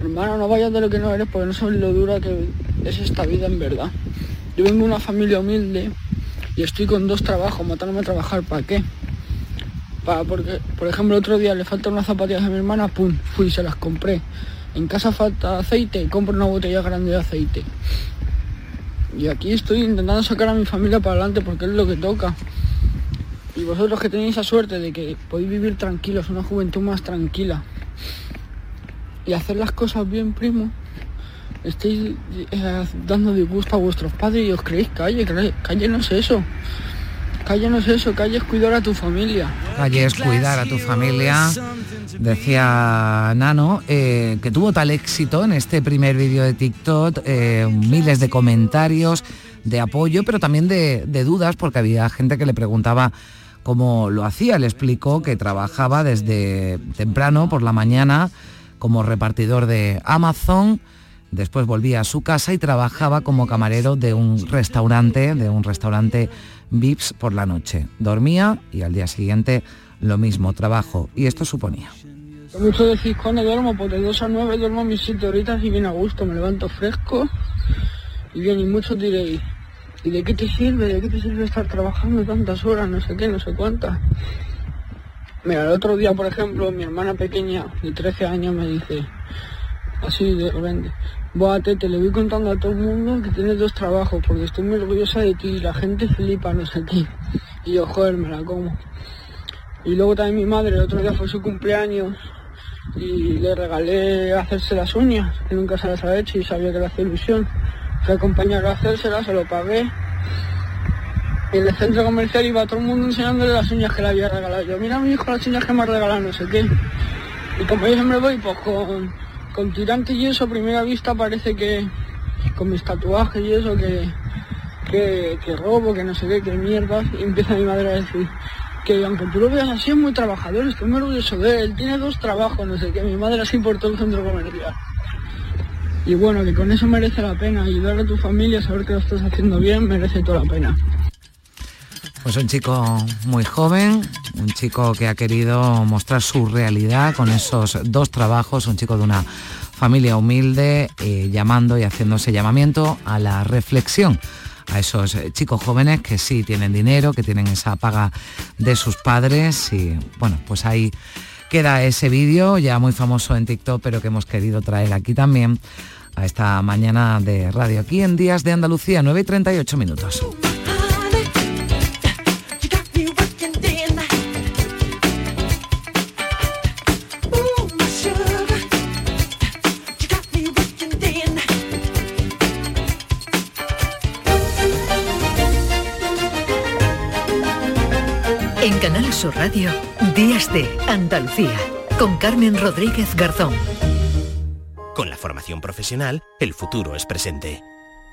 Hermano, no vayas de lo que no eres porque no sabes lo dura que es esta vida en verdad. Yo vengo de una familia humilde y estoy con dos trabajos, matándome a trabajar, ¿para qué? Para, porque, por ejemplo, otro día le faltan unas zapatillas a mi hermana, pum, fui y se las compré. En casa falta aceite, compro una botella grande de aceite. Y aquí estoy intentando sacar a mi familia para adelante porque es lo que toca. Y vosotros que tenéis esa suerte de que podéis vivir tranquilos, una juventud más tranquila, y hacer las cosas bien, primo, estáis eh, dando disgusto a vuestros padres y os creéis calle, calle no es eso. Calle no es eso, calle es cuidar a tu familia. Calle es cuidar a tu familia, decía Nano, eh, que tuvo tal éxito en este primer vídeo de TikTok, eh, miles de comentarios, de apoyo, pero también de, de dudas, porque había gente que le preguntaba cómo lo hacía. Le explicó que trabajaba desde temprano por la mañana como repartidor de Amazon, después volvía a su casa y trabajaba como camarero de un restaurante, de un restaurante VIPS por la noche. Dormía y al día siguiente lo mismo, trabajo. Y esto suponía. Mucho decís, cuando duermo, pues de 2 a 9 duermo mis 7 horitas y bien a gusto, me levanto fresco y bien, y muchos diréis, ¿y de qué te sirve? ¿De qué te sirve estar trabajando tantas horas? No sé qué, no sé cuántas. Mira, el otro día, por ejemplo, mi hermana pequeña de 13 años me dice, así de repente, Buah, te le voy contando a todo el mundo que tienes dos trabajos porque estoy muy orgullosa de ti, la gente flipa, no sé qué. Y yo, joder, me la como. Y luego también mi madre, el otro día fue su cumpleaños y le regalé hacerse las uñas, que nunca se las ha hecho y sabía que le hacía ilusión. Fui a acompañarlo a hacérselas, se lo pagué. En el centro comercial iba todo el mundo enseñándole las uñas que le había regalado. Yo, mira mi hijo las uñas que me ha regalado, no sé qué. Y como yo siempre voy, pues con, con tirantes y eso, a primera vista parece que con mis tatuajes y eso, que, que, robo, que no sé qué, que mierdas. Y empieza mi madre a decir, que aunque tú lo veas así es muy trabajador, estoy muy orgulloso de él, tiene dos trabajos, no sé qué, mi madre así por todo el centro comercial. Y bueno, que con eso merece la pena, ayudar a tu familia, saber que lo estás haciendo bien, merece toda la pena. Pues un chico muy joven, un chico que ha querido mostrar su realidad con esos dos trabajos, un chico de una familia humilde, eh, llamando y haciendo ese llamamiento a la reflexión a esos chicos jóvenes que sí tienen dinero, que tienen esa paga de sus padres y bueno, pues ahí queda ese vídeo ya muy famoso en TikTok, pero que hemos querido traer aquí también a esta mañana de radio, aquí en Días de Andalucía, 9 y 38 minutos. Sur Radio, Días de Andalucía, con Carmen Rodríguez Garzón. Con la formación profesional, el futuro es presente.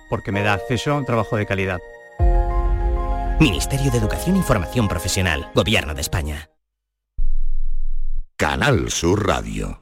Porque me da acceso a un trabajo de calidad. Ministerio de Educación y Formación Profesional, Gobierno de España. Canal Sur Radio.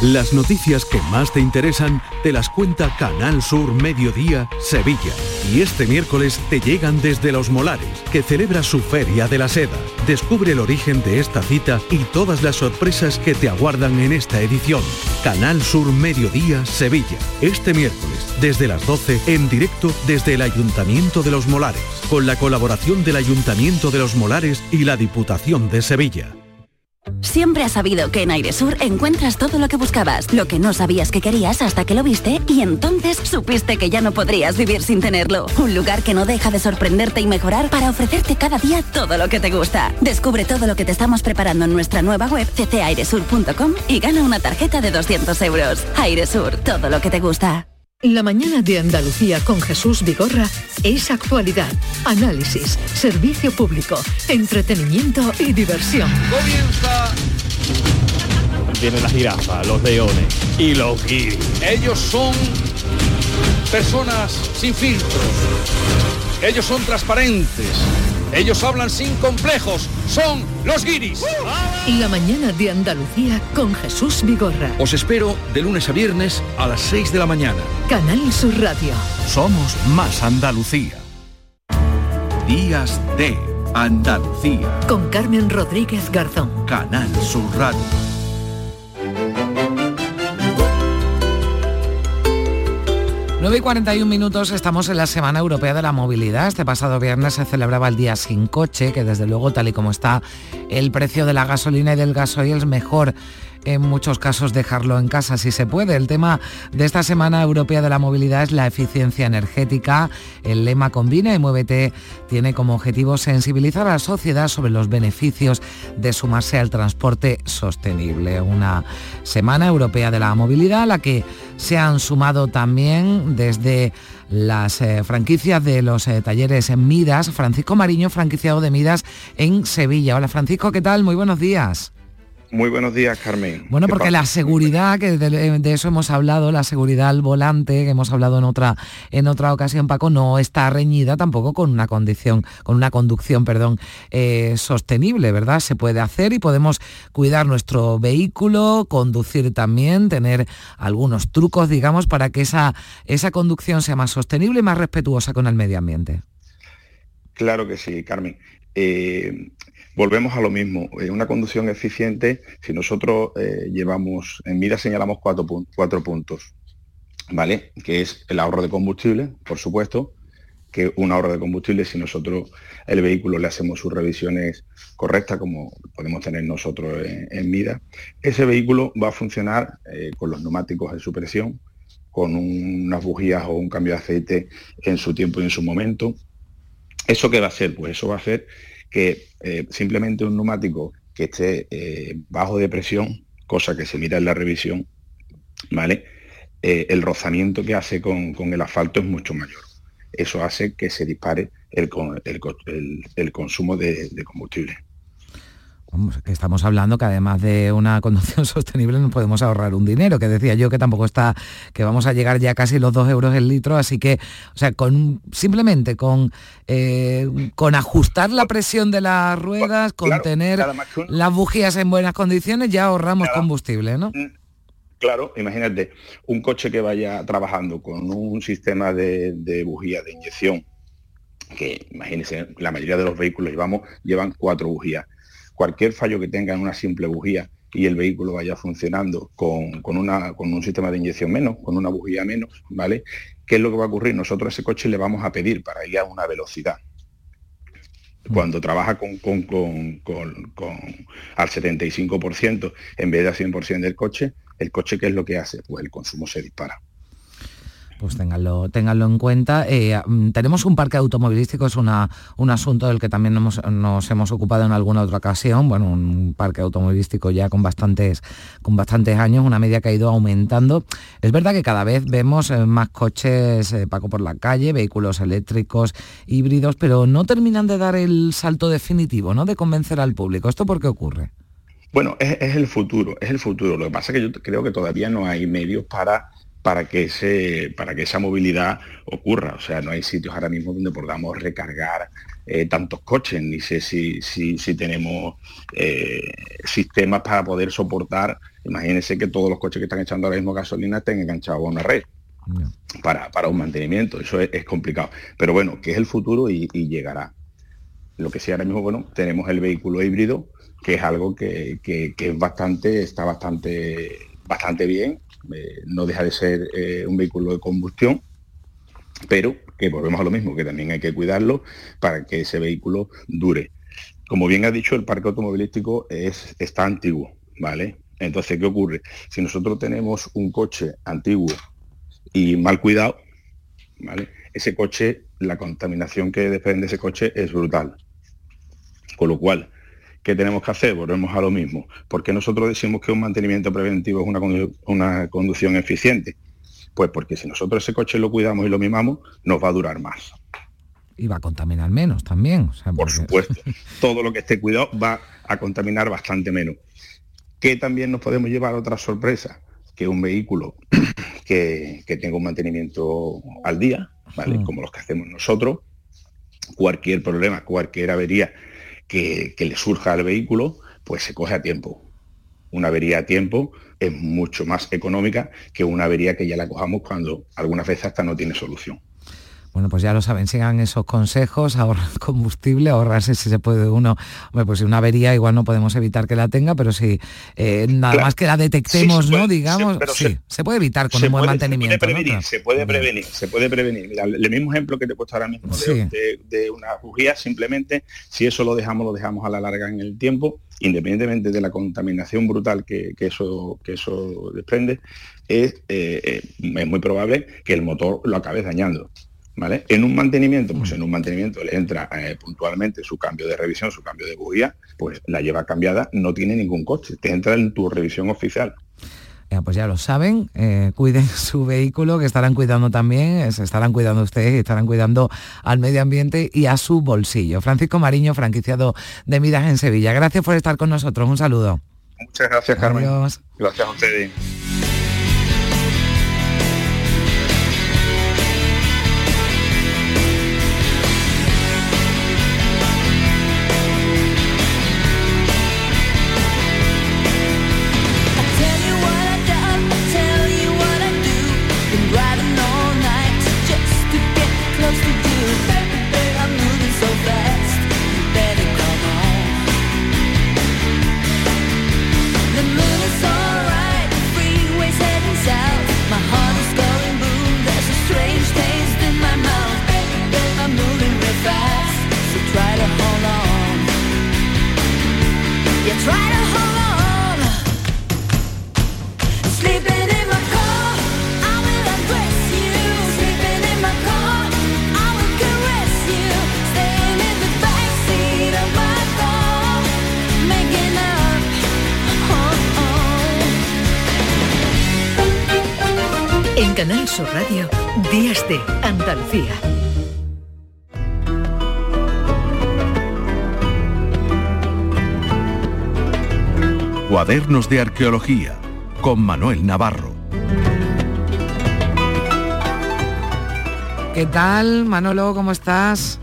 Las noticias que más te interesan te las cuenta Canal Sur Mediodía Sevilla. Y este miércoles te llegan desde Los Molares, que celebra su Feria de la Seda. Descubre el origen de esta cita y todas las sorpresas que te aguardan en esta edición. Canal Sur Mediodía Sevilla. Este miércoles, desde las 12, en directo desde el Ayuntamiento de Los Molares, con la colaboración del Ayuntamiento de Los Molares y la Diputación de Sevilla. Siempre has sabido que en Airesur encuentras todo lo que buscabas, lo que no sabías que querías hasta que lo viste y entonces supiste que ya no podrías vivir sin tenerlo. Un lugar que no deja de sorprenderte y mejorar para ofrecerte cada día todo lo que te gusta. Descubre todo lo que te estamos preparando en nuestra nueva web ccairesur.com y gana una tarjeta de 200 euros. Airesur, todo lo que te gusta. La mañana de Andalucía con Jesús Vigorra es actualidad, análisis, servicio público, entretenimiento y diversión. Comienza. Viene la jirafa, los leones y los guiris. Ellos son personas sin filtros. Ellos son transparentes. Ellos hablan sin complejos. Son los guiris. La mañana de Andalucía con Jesús Vigorra. Os espero de lunes a viernes a las 6 de la mañana. Canal Sur Radio. Somos más Andalucía. Días de Andalucía. Con Carmen Rodríguez Garzón. Canal Sur Radio. 9 y 41 minutos, estamos en la Semana Europea de la Movilidad. Este pasado viernes se celebraba el Día Sin Coche, que desde luego, tal y como está el precio de la gasolina y del gasoil, es mejor en muchos casos dejarlo en casa si se puede. El tema de esta Semana Europea de la Movilidad es la eficiencia energética. El lema Combina y Muévete tiene como objetivo sensibilizar a la sociedad sobre los beneficios de sumarse al transporte sostenible. Una Semana Europea de la Movilidad a la que se han sumado también desde las eh, franquicias de los eh, talleres en Midas. Francisco Mariño, franquiciado de Midas en Sevilla. Hola Francisco, ¿qué tal? Muy buenos días. Muy buenos días, Carmen. Bueno, porque la seguridad, que de, eso hemos hablado, la seguridad al volante, que hemos hablado en otra, en otra ocasión, Paco, no está reñida tampoco con una condición, con una conducción, perdón, eh, sostenible, ¿verdad? Se puede hacer y podemos cuidar nuestro vehículo, conducir también, tener algunos trucos, digamos, para que esa, esa conducción sea más sostenible y más respetuosa con el medio ambiente. Claro que sí, Carmen. Eh, volvemos a lo mismo. una conducción eficiente, si nosotros eh, llevamos, en mira señalamos cuatro, cuatro, puntos, ¿vale? Que es el ahorro de combustible, por supuesto, que un ahorro de combustible si nosotros el vehículo le hacemos sus revisiones correctas, como podemos tener nosotros en, mira, ese vehículo va a funcionar eh, con los neumáticos de supresión, con unas bujías o un cambio de aceite en su tiempo y en su momento. ¿Eso qué va a hacer? Pues eso va a hacer que eh, simplemente un neumático que esté eh, bajo de presión, cosa que se mira en la revisión, ¿vale? Eh, el rozamiento que hace con, el asfalto es mucho mayor. Eso hace que se dispare el, consumo de combustible estamos hablando que además de una conducción sostenible nos podemos ahorrar un dinero, que decía yo que tampoco está, que vamos a llegar ya casi los dos euros el litro, así que, o sea, con simplemente con, eh, con ajustar la presión de las ruedas, con tener las bujías en buenas condiciones, ya ahorramos combustible, ¿no? Mm, claro, imagínate, un coche que vaya trabajando con un sistema de, de bujía de inyección, que imagínense, la mayoría de los vehículos llevamos, llevan cuatro bujías cualquier fallo que tenga en una simple bujía y el vehículo vaya funcionando con, una, con un sistema de inyección menos, con una bujía menos, ¿vale? ¿Qué es lo que va a ocurrir? Nosotros a ese coche le vamos a pedir para ir a una velocidad. Cuando trabaja con, con, con al 75% en vez de al 100% del coche, el coche, ¿qué es lo que hace? Pues el consumo se dispara. Pues ténganlo, ténganlo en cuenta. Eh, mm, tenemos un parque automovilístico, es un asunto del que también nos, hemos ocupado en alguna otra ocasión. Bueno, un parque automovilístico ya con bastantes, con bastantes años, una media que ha ido aumentando. Es verdad que cada vez vemos eh, más coches, eh, Paco, por la calle, vehículos eléctricos, híbridos, pero no terminan de dar el salto definitivo, ¿no? De convencer al público. ¿Esto por qué ocurre? Bueno, es el futuro, es el futuro. Lo que pasa es que yo creo que todavía no hay medios para para que, ese, para que esa movilidad ocurra. O sea, no hay sitios ahora mismo donde podamos recargar eh, tantos coches, ni sé si, si, tenemos eh, sistemas para poder soportar. Imagínense que todos los coches que están echando ahora mismo gasolina estén enganchados a una red. Para, para, un mantenimiento, eso es, complicado. Pero bueno, que es el futuro y, llegará. Lo que sí ahora mismo, bueno, tenemos el vehículo híbrido, que es algo que, que, que es bastante, está bastante, bastante bien eh, no deja de ser eh, un vehículo de combustión, pero que volvemos a lo mismo, que también hay que cuidarlo para que ese vehículo dure. Como bien ha dicho, el parque automovilístico es, está antiguo, ¿vale? Entonces, ¿qué ocurre? Si nosotros tenemos un coche antiguo y mal cuidado, ¿vale? Ese coche, la contaminación que depende de ese coche es brutal. Con lo cual, ¿Qué tenemos que hacer? Volvemos a lo mismo. porque nosotros decimos que un mantenimiento preventivo es una, una conducción eficiente? Pues porque si nosotros ese coche lo cuidamos y lo mimamos, nos va a durar más. Y va a contaminar menos también. Por supuesto. Todo lo que esté cuidado va a contaminar bastante menos. Que también nos podemos llevar otra sorpresa, que un vehículo que, tenga un mantenimiento al día, ¿vale? Como los que hacemos nosotros, cualquier problema, cualquier avería que, le surja al vehículo, pues se coge a tiempo. Una avería a tiempo es mucho más económica que una avería que ya la cojamos cuando algunas veces hasta no tiene solución. Bueno, pues ya lo saben, sigan esos consejos, ahorrar combustible, ahorrarse si se puede uno. Hombre, pues si una avería igual no podemos evitar que la tenga, pero si eh, nada más que la detectemos, ¿no? Digamos, sí, se, puede evitar con un buen mantenimiento. Se puede prevenir, se puede prevenir, se puede prevenir. el mismo ejemplo que te he puesto ahora mismo de, una bujía, simplemente si eso lo dejamos, lo dejamos a la larga en el tiempo, independientemente de la contaminación brutal que, eso, que eso desprende, es, eh, eh, es muy probable que el motor lo acabe dañando. En un mantenimiento, pues en un mantenimiento le entra eh, puntualmente su cambio de revisión, su cambio de bujía, pues la lleva cambiada, no tiene ningún coche, te entra en tu revisión oficial. pues ya lo saben, eh, cuiden su vehículo, que estarán cuidando también, eh, se estarán cuidando ustedes y estarán cuidando al medio ambiente y a su bolsillo. Francisco Mariño, franquiciado de Midas en Sevilla. Gracias por estar con nosotros. Un saludo. Muchas gracias, Carmen. Gracias a ustedes. Cuadernos de Arqueología con Manuel Navarro. ¿Qué tal, Manolo? ¿Cómo estás?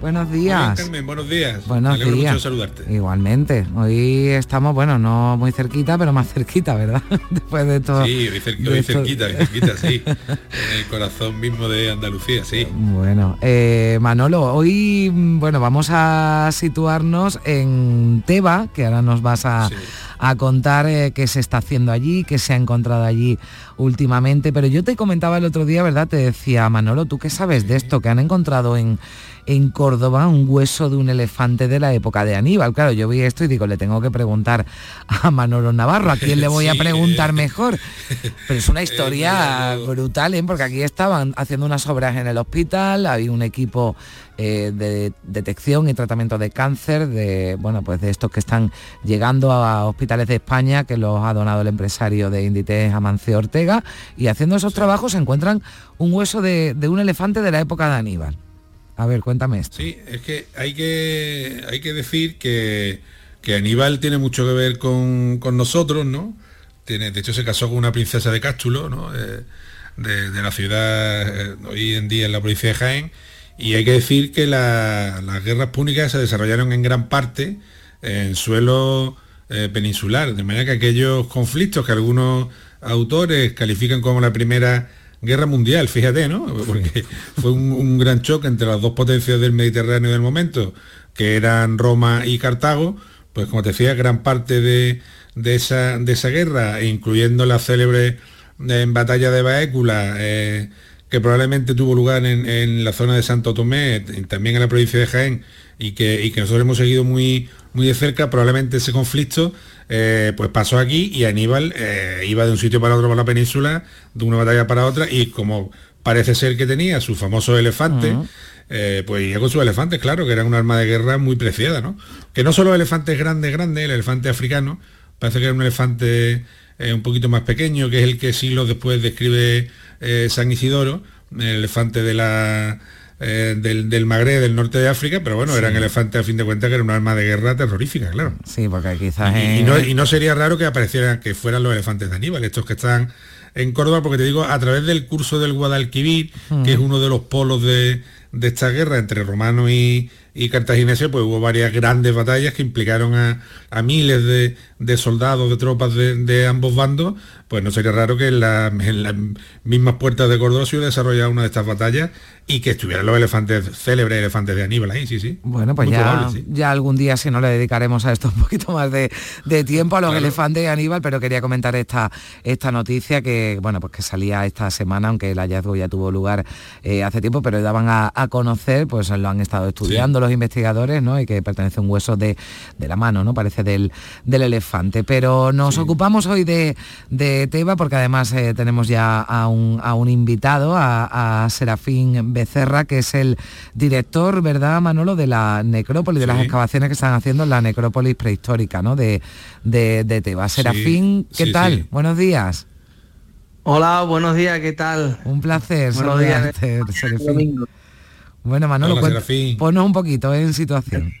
Buenos días. buenos días. Buenos días. Mucho saludarte. Igualmente. Hoy estamos, bueno, no muy cerquita, pero más cerquita, ¿verdad? Después de todo. Sí, hoy, cerquita, cerquita, sí. en el corazón mismo de Andalucía, sí. Bueno, eh, Manolo, hoy, bueno, vamos a situarnos en Teba, que ahora nos vas a, contar eh, qué se está haciendo allí, qué se ha encontrado allí últimamente. Pero yo te comentaba el otro día, ¿verdad? Te decía, Manolo, ¿tú qué sabes de esto que han encontrado en en Córdoba un hueso de un elefante de la época de Aníbal. Claro, yo vi esto y digo, le tengo que preguntar a Manolo Navarro, ¿a quién le voy a preguntar mejor? Pero es una historia brutal, ¿eh? porque aquí estaban haciendo unas obras en el hospital, hay un equipo eh, de detección y tratamiento de cáncer, de bueno, pues de estos que están llegando a hospitales de España, que los ha donado el empresario de Inditex Amancio Ortega, y haciendo esos trabajos se encuentran un hueso de un elefante de la época de Aníbal. A ver, cuéntame esto. Sí, es que hay que, hay que decir que, Aníbal tiene mucho que ver con, nosotros, ¿no? tiene, de hecho se casó con una princesa de Cástulo, ¿no? Eh, de, la ciudad eh, hoy en día en la provincia de Jaén. Y hay que decir que la, las guerras púnicas se desarrollaron en gran parte en suelo eh, peninsular, de manera que aquellos conflictos que algunos autores califican como la primera guerra mundial, fíjate, ¿no? Porque fue un, un, gran choque entre las dos potencias del Mediterráneo del momento, que eran Roma y Cartago, pues como te decía, gran parte de, de, esa, de esa, guerra, incluyendo la célebre en batalla de Baécula, eh, que probablemente tuvo lugar en, en, la zona de Santo Tomé, también en la provincia de Jaén, y que, y que nosotros hemos seguido muy, muy de cerca, probablemente ese conflicto eh, pues pasó aquí y Aníbal eh, iba de un sitio para otro por la península, de una batalla para otra, y como parece ser que tenía su famoso elefante, uh -huh. eh, pues iba con sus elefantes, claro, que eran un arma de guerra muy preciada, ¿no? Que no solo elefantes grandes, grandes, el elefante africano, parece que era un elefante un poquito más pequeño, que es el que siglos después describe San Isidoro, el elefante de la eh, del, del Magreb, del norte de África, pero bueno, sí. eran elefantes a fin de cuentas que era un arma de guerra terrorífica, claro. Sí, porque quizás... Y, y, no, y no, sería raro que aparecieran, que fueran los elefantes de Aníbal, estos que están en Córdoba, porque te digo, a través del curso del Guadalquivir, mm. que es uno de los polos de, de esta guerra entre romanos y, y cartagineses, pues hubo varias grandes batallas que implicaron a, a miles de, de, soldados, de tropas de, de, ambos bandos, pues no sería raro que en, la, en las mismas puertas de Córdoba se hubiera desarrollado una de estas batallas y que estuvieran los elefantes, célebres elefantes de Aníbal ahí, sí, sí. Bueno, pues ya, probable, sí. ya algún día si no le dedicaremos a esto un poquito más de, de tiempo a los claro. elefantes de Aníbal, pero quería comentar esta, esta noticia que, bueno, pues que salía esta semana, aunque el hallazgo ya tuvo lugar eh, hace tiempo, pero daban a, a, conocer, pues lo han estado estudiando sí. Los investigadores, ¿no? Y que pertenece a un hueso de, de la mano, ¿no? Parece del, del elefante. Pero nos sí. ocupamos hoy de, de Teba porque además eh, tenemos ya a un, a un invitado, a, a, Serafín Becerra, que es el director, ¿verdad, Manolo? De la necrópolis, sí. de las excavaciones que están haciendo en la necrópolis prehistórica, ¿no? De, de, de Teba. Serafín, ¿qué tal? Buenos días. Hola, buenos días, ¿qué tal? Un placer buenos días. Serafín. Bueno, Manolo, Hola, ponnos un poquito en situación.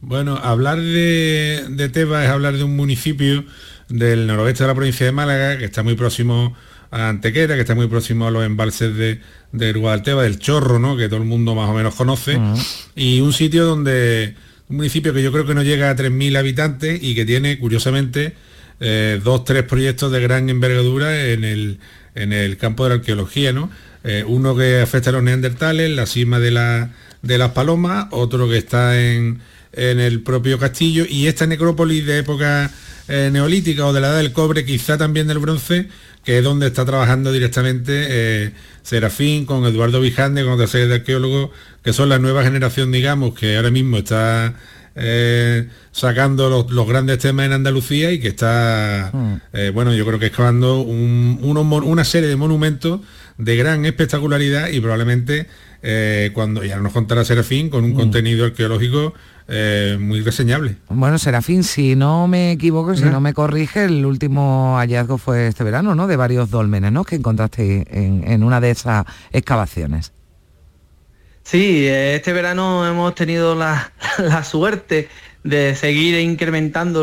Bueno, hablar de, de, Teba es hablar de un municipio del noroeste de la provincia de Málaga, que está muy próximo a Antequera, que está muy próximo a los embalses de, de Guadalteba, del Chorro, ¿no? que todo el mundo más o menos conoce, uh -huh. y un sitio donde, un municipio que yo creo que no llega a 3.000 habitantes y que tiene, curiosamente, eh, dos, tres proyectos de gran envergadura en el, en el campo de la arqueología, ¿no? Eh, uno que afecta a los neandertales, la cima de, la, de las palomas, otro que está en, en el propio castillo y esta necrópolis de época eh, neolítica o de la edad del cobre, quizá también del bronce, que es donde está trabajando directamente eh, Serafín con Eduardo Vijande, con otra serie de arqueólogos, que son la nueva generación, digamos, que ahora mismo está eh, sacando los, los, grandes temas en Andalucía y que está, mm. eh, bueno, yo creo que excavando un, uno, una serie de monumentos de gran espectacularidad y probablemente eh, cuando ya nos contará Serafín con un mm. contenido arqueológico eh, muy reseñable. Bueno, Serafín, si no me equivoco, si no me corrige, el último hallazgo fue este verano, ¿no? De varios dólmenes, ¿no? Que encontraste en, en una de esas excavaciones. Sí, este verano hemos tenido la, la suerte de seguir incrementando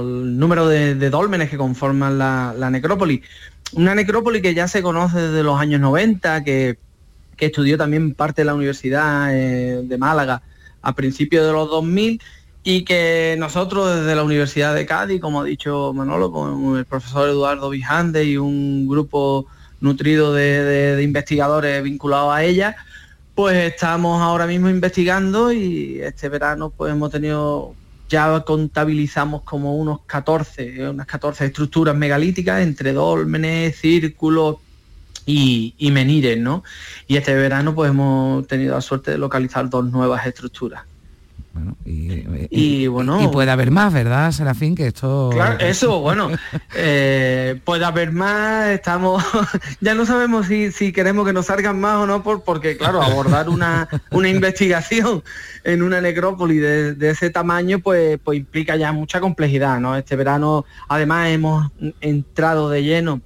el número de, de, dólmenes que conforman la, la, necrópolis. Una necrópolis que ya se conoce desde los años 90, que, que estudió también parte de la Universidad eh, de Málaga a principios de los 2000 y que nosotros desde la Universidad de Cádiz, como ha dicho Manolo, con el profesor Eduardo Vijande y un grupo nutrido de, de investigadores vinculados a ella, pues estamos ahora mismo investigando y este verano pues hemos tenido, ya contabilizamos como unos 14, unas 14 estructuras megalíticas entre dólmenes, círculos y, y menires, ¿no? Y este verano pues hemos tenido la suerte de localizar dos nuevas estructuras. Bueno, y, y, y, bueno. y puede haber más verdad Serafín que esto claro eso bueno eh, puede haber más estamos ya no sabemos si, si, queremos que nos salgan más o no por, porque claro abordar una, una investigación en una necrópolis de, de, ese tamaño pues pues implica ya mucha complejidad no este verano además hemos entrado de lleno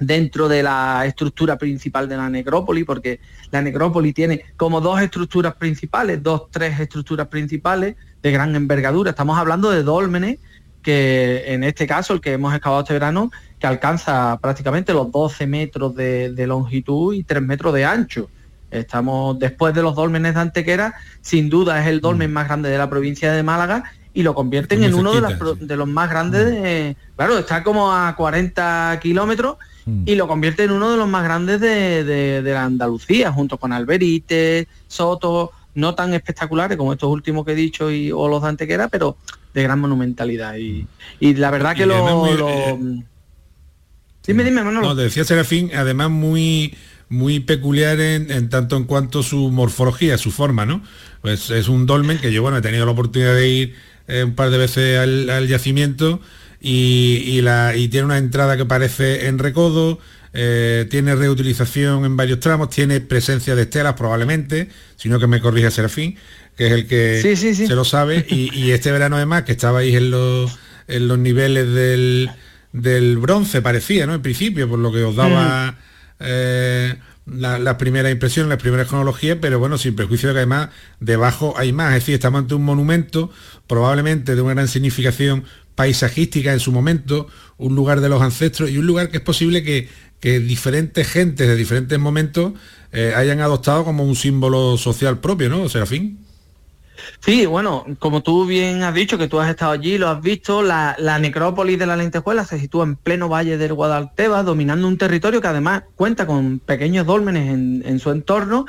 dentro de la estructura principal de la necrópolis, porque la necrópolis tiene como dos estructuras principales, dos, tres estructuras principales de gran envergadura. Estamos hablando de dólmenes que en este caso, el que hemos excavado este verano, que alcanza prácticamente los 12 metros de, de longitud y 3 metros de ancho. Estamos después de los dólmenes de Antequera, sin duda es el dolmen más grande de la provincia de Málaga y lo convierten en uno de, las pro- de los más grandes, de- claro, está como a 40 kilómetros y lo convierte en uno de los más grandes de, de- de la Andalucía, junto con Alberite, Soto, no tan espectaculares como estos últimos que he dicho y, o los de Antequera, pero de gran monumentalidad. Y, y la verdad que Y lo... muy- lo- eh, Dime, dime, Manolo. No, decía Serafín, además muy muy peculiar en, en tanto en cuanto su morfología, su forma, ¿no? Pues es un dolmen que yo, bueno, he tenido la oportunidad de ir eh, un par de veces al, al yacimiento y, y la, y tiene una entrada que parece en recodo, eh, tiene reutilización en varios tramos, tiene presencia de estelas probablemente, sino que me corrija Serafín, que es el que Sí, sí, sí. se lo sabe, y, y este verano además, que estabais en los, en los niveles del, del bronce, parecía, ¿no? En principio, por lo que os daba eh, la- las primeras impresiones, las primeras cronologías, pero bueno, sin perjuicio de que además debajo hay más, es decir, estamos ante un monumento probablemente de una gran significación paisajística en su momento, un lugar de los ancestros y un lugar que es posible que, que diferentes gentes de diferentes momentos eh, hayan adoptado como un símbolo social propio, ¿no, Serafín? Sí, bueno, como tú bien has dicho, que tú has estado allí, lo has visto, la, necrópolis de la lentejuela se sitúa en pleno valle del Guadalteba, dominando un territorio que además cuenta con pequeños dólmenes en, en su entorno.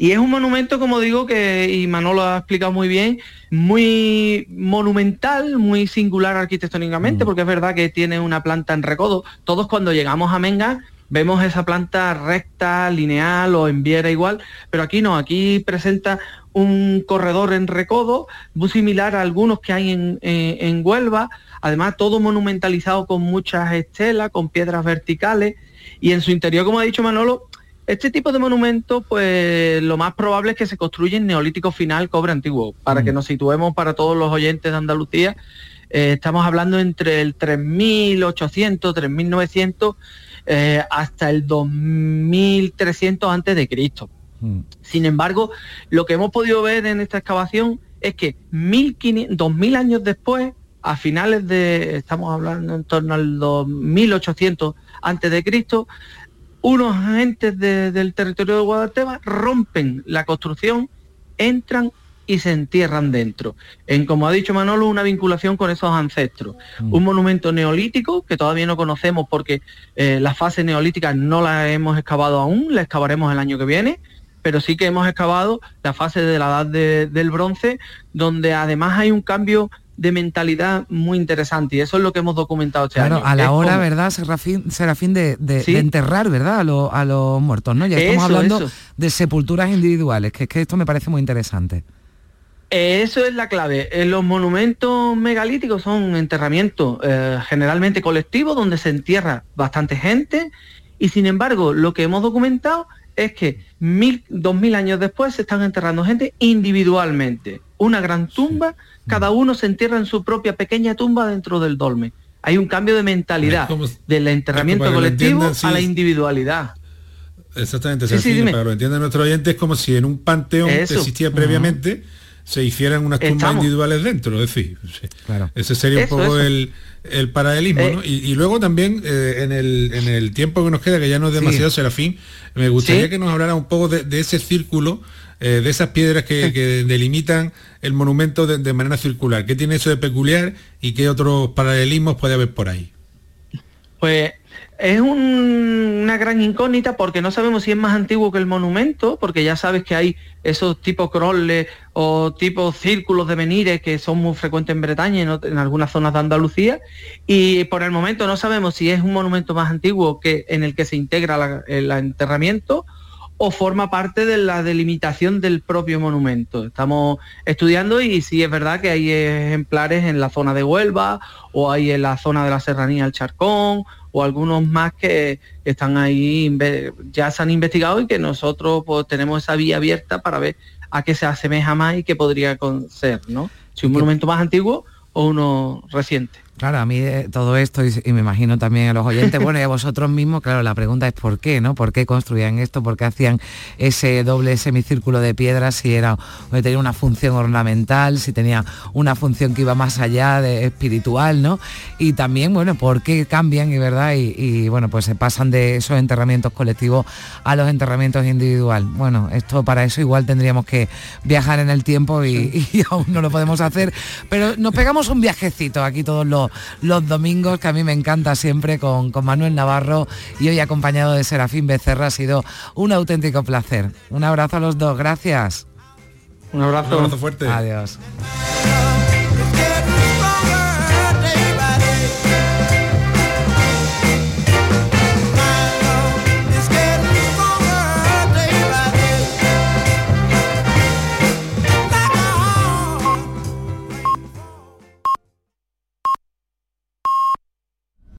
Y es un monumento, como digo, que, y Manolo ha explicado muy bien, muy monumental, muy singular arquitectónicamente, porque es verdad que tiene una planta en recodo. Todos cuando llegamos a Menga vemos esa planta recta, lineal o en viera igual, pero aquí no, aquí presenta un corredor en recodo, muy similar a algunos que hay en, en Huelva, además todo monumentalizado con muchas estelas, con piedras verticales, y en su interior, como ha dicho Manolo, este tipo de monumentos, pues lo más probable es que se construye en neolítico final, cobre antiguo, para que nos situemos para todos los oyentes de Andalucía, eh, estamos hablando entre el 3800, 3900 eh, hasta el 2300 antes de Cristo. Sin embargo, lo que hemos podido ver en esta excavación es que 1500, 2000 años después, a finales de, estamos hablando en torno al 2800 antes de Cristo, unos agentes de- del territorio de Guadalteba rompen la construcción, entran y se entierran dentro. En, como ha dicho Manolo, una vinculación con esos ancestros. Un monumento neolítico que todavía no conocemos porque eh, la fase neolítica no la hemos excavado aún, la excavaremos el año que viene, pero sí que hemos excavado la fase de la edad de- del bronce, donde además hay un cambio de mentalidad muy interesante y eso es lo que hemos documentado este Claro, año. a la Es hora, como- ¿verdad, Serafín, Serafín de, de- Sí. de enterrar, ¿verdad? A, lo- a los muertos, ¿no? Ya estamos Eso, hablando eso. de sepulturas individuales, que es que esto me parece muy interesante. Eso es la clave. Eh, los monumentos megalíticos son enterramientos eh, generalmente colectivos donde se entierra bastante gente y sin embargo lo que hemos documentado es que mil, dos mil años después se están enterrando gente individualmente. Una gran tumba, cada uno se entierra en su propia pequeña tumba dentro del dolmen. Hay un cambio de mentalidad del enterramiento colectivo entiendan, sí. a la individualidad. Exactamente, Sí, sí, para que lo entiendan nuestros oyentes, es como si en un panteón que existía previamente se hicieran unas tumbas Estamos. individuales dentro, es decir, sí. ese sería Eso, un poco eso. el, el paralelismo, Eh. ¿no? Y, y luego también eh, en, el, en el tiempo que nos queda, que ya no es Sí. demasiado, Serafín, me gustaría Sí. que nos hablara un poco de, de ese círculo, eh, de esas piedras que, que delimitan el monumento de, de manera circular. ¿Qué tiene eso de peculiar y qué otros paralelismos puede haber por ahí? Pues es un- una gran incógnita porque no sabemos si es más antiguo que el monumento, porque ya sabes que hay esos tipos crolles o tipos círculos de menires que son muy frecuentes en Bretaña y en, en algunas zonas de Andalucía. Y por el momento no sabemos si es un monumento más antiguo que en el que se integra la- el enterramiento o forma parte de la delimitación del propio monumento. Estamos estudiando y sí es verdad que hay ejemplares en la zona de Huelva o hay en la zona de la Serranía del Charcón o algunos más que están ahí, ya se han investigado y que nosotros pues, tenemos esa vía abierta para ver a qué se asemeja más y qué podría con- ser, ¿no? Si un monumento más antiguo o uno reciente. Claro, a mí eh, todo esto, y, y me imagino también a los oyentes, bueno, y a vosotros mismos, claro, la pregunta es por qué, ¿no? ¿Por qué construían esto? ¿Por qué hacían ese doble semicírculo de piedras si era, o tenía una función ornamental, si tenía una función que iba más allá de espiritual, ¿no? Y también, bueno, ¿por qué cambian, y verdad? Y, y, bueno, pues se pasan de esos enterramientos colectivos a los enterramientos individual. Bueno, esto para eso igual tendríamos que viajar en el tiempo y, y aún no lo podemos hacer, pero nos pegamos un viajecito aquí todos los, los domingos, que a mí me encanta siempre con, con Manuel Navarro y hoy acompañado de Serafín Becerra. Ha sido un auténtico placer. Un abrazo a los dos, gracias. Un abrazo. Un abrazo fuerte. Adiós.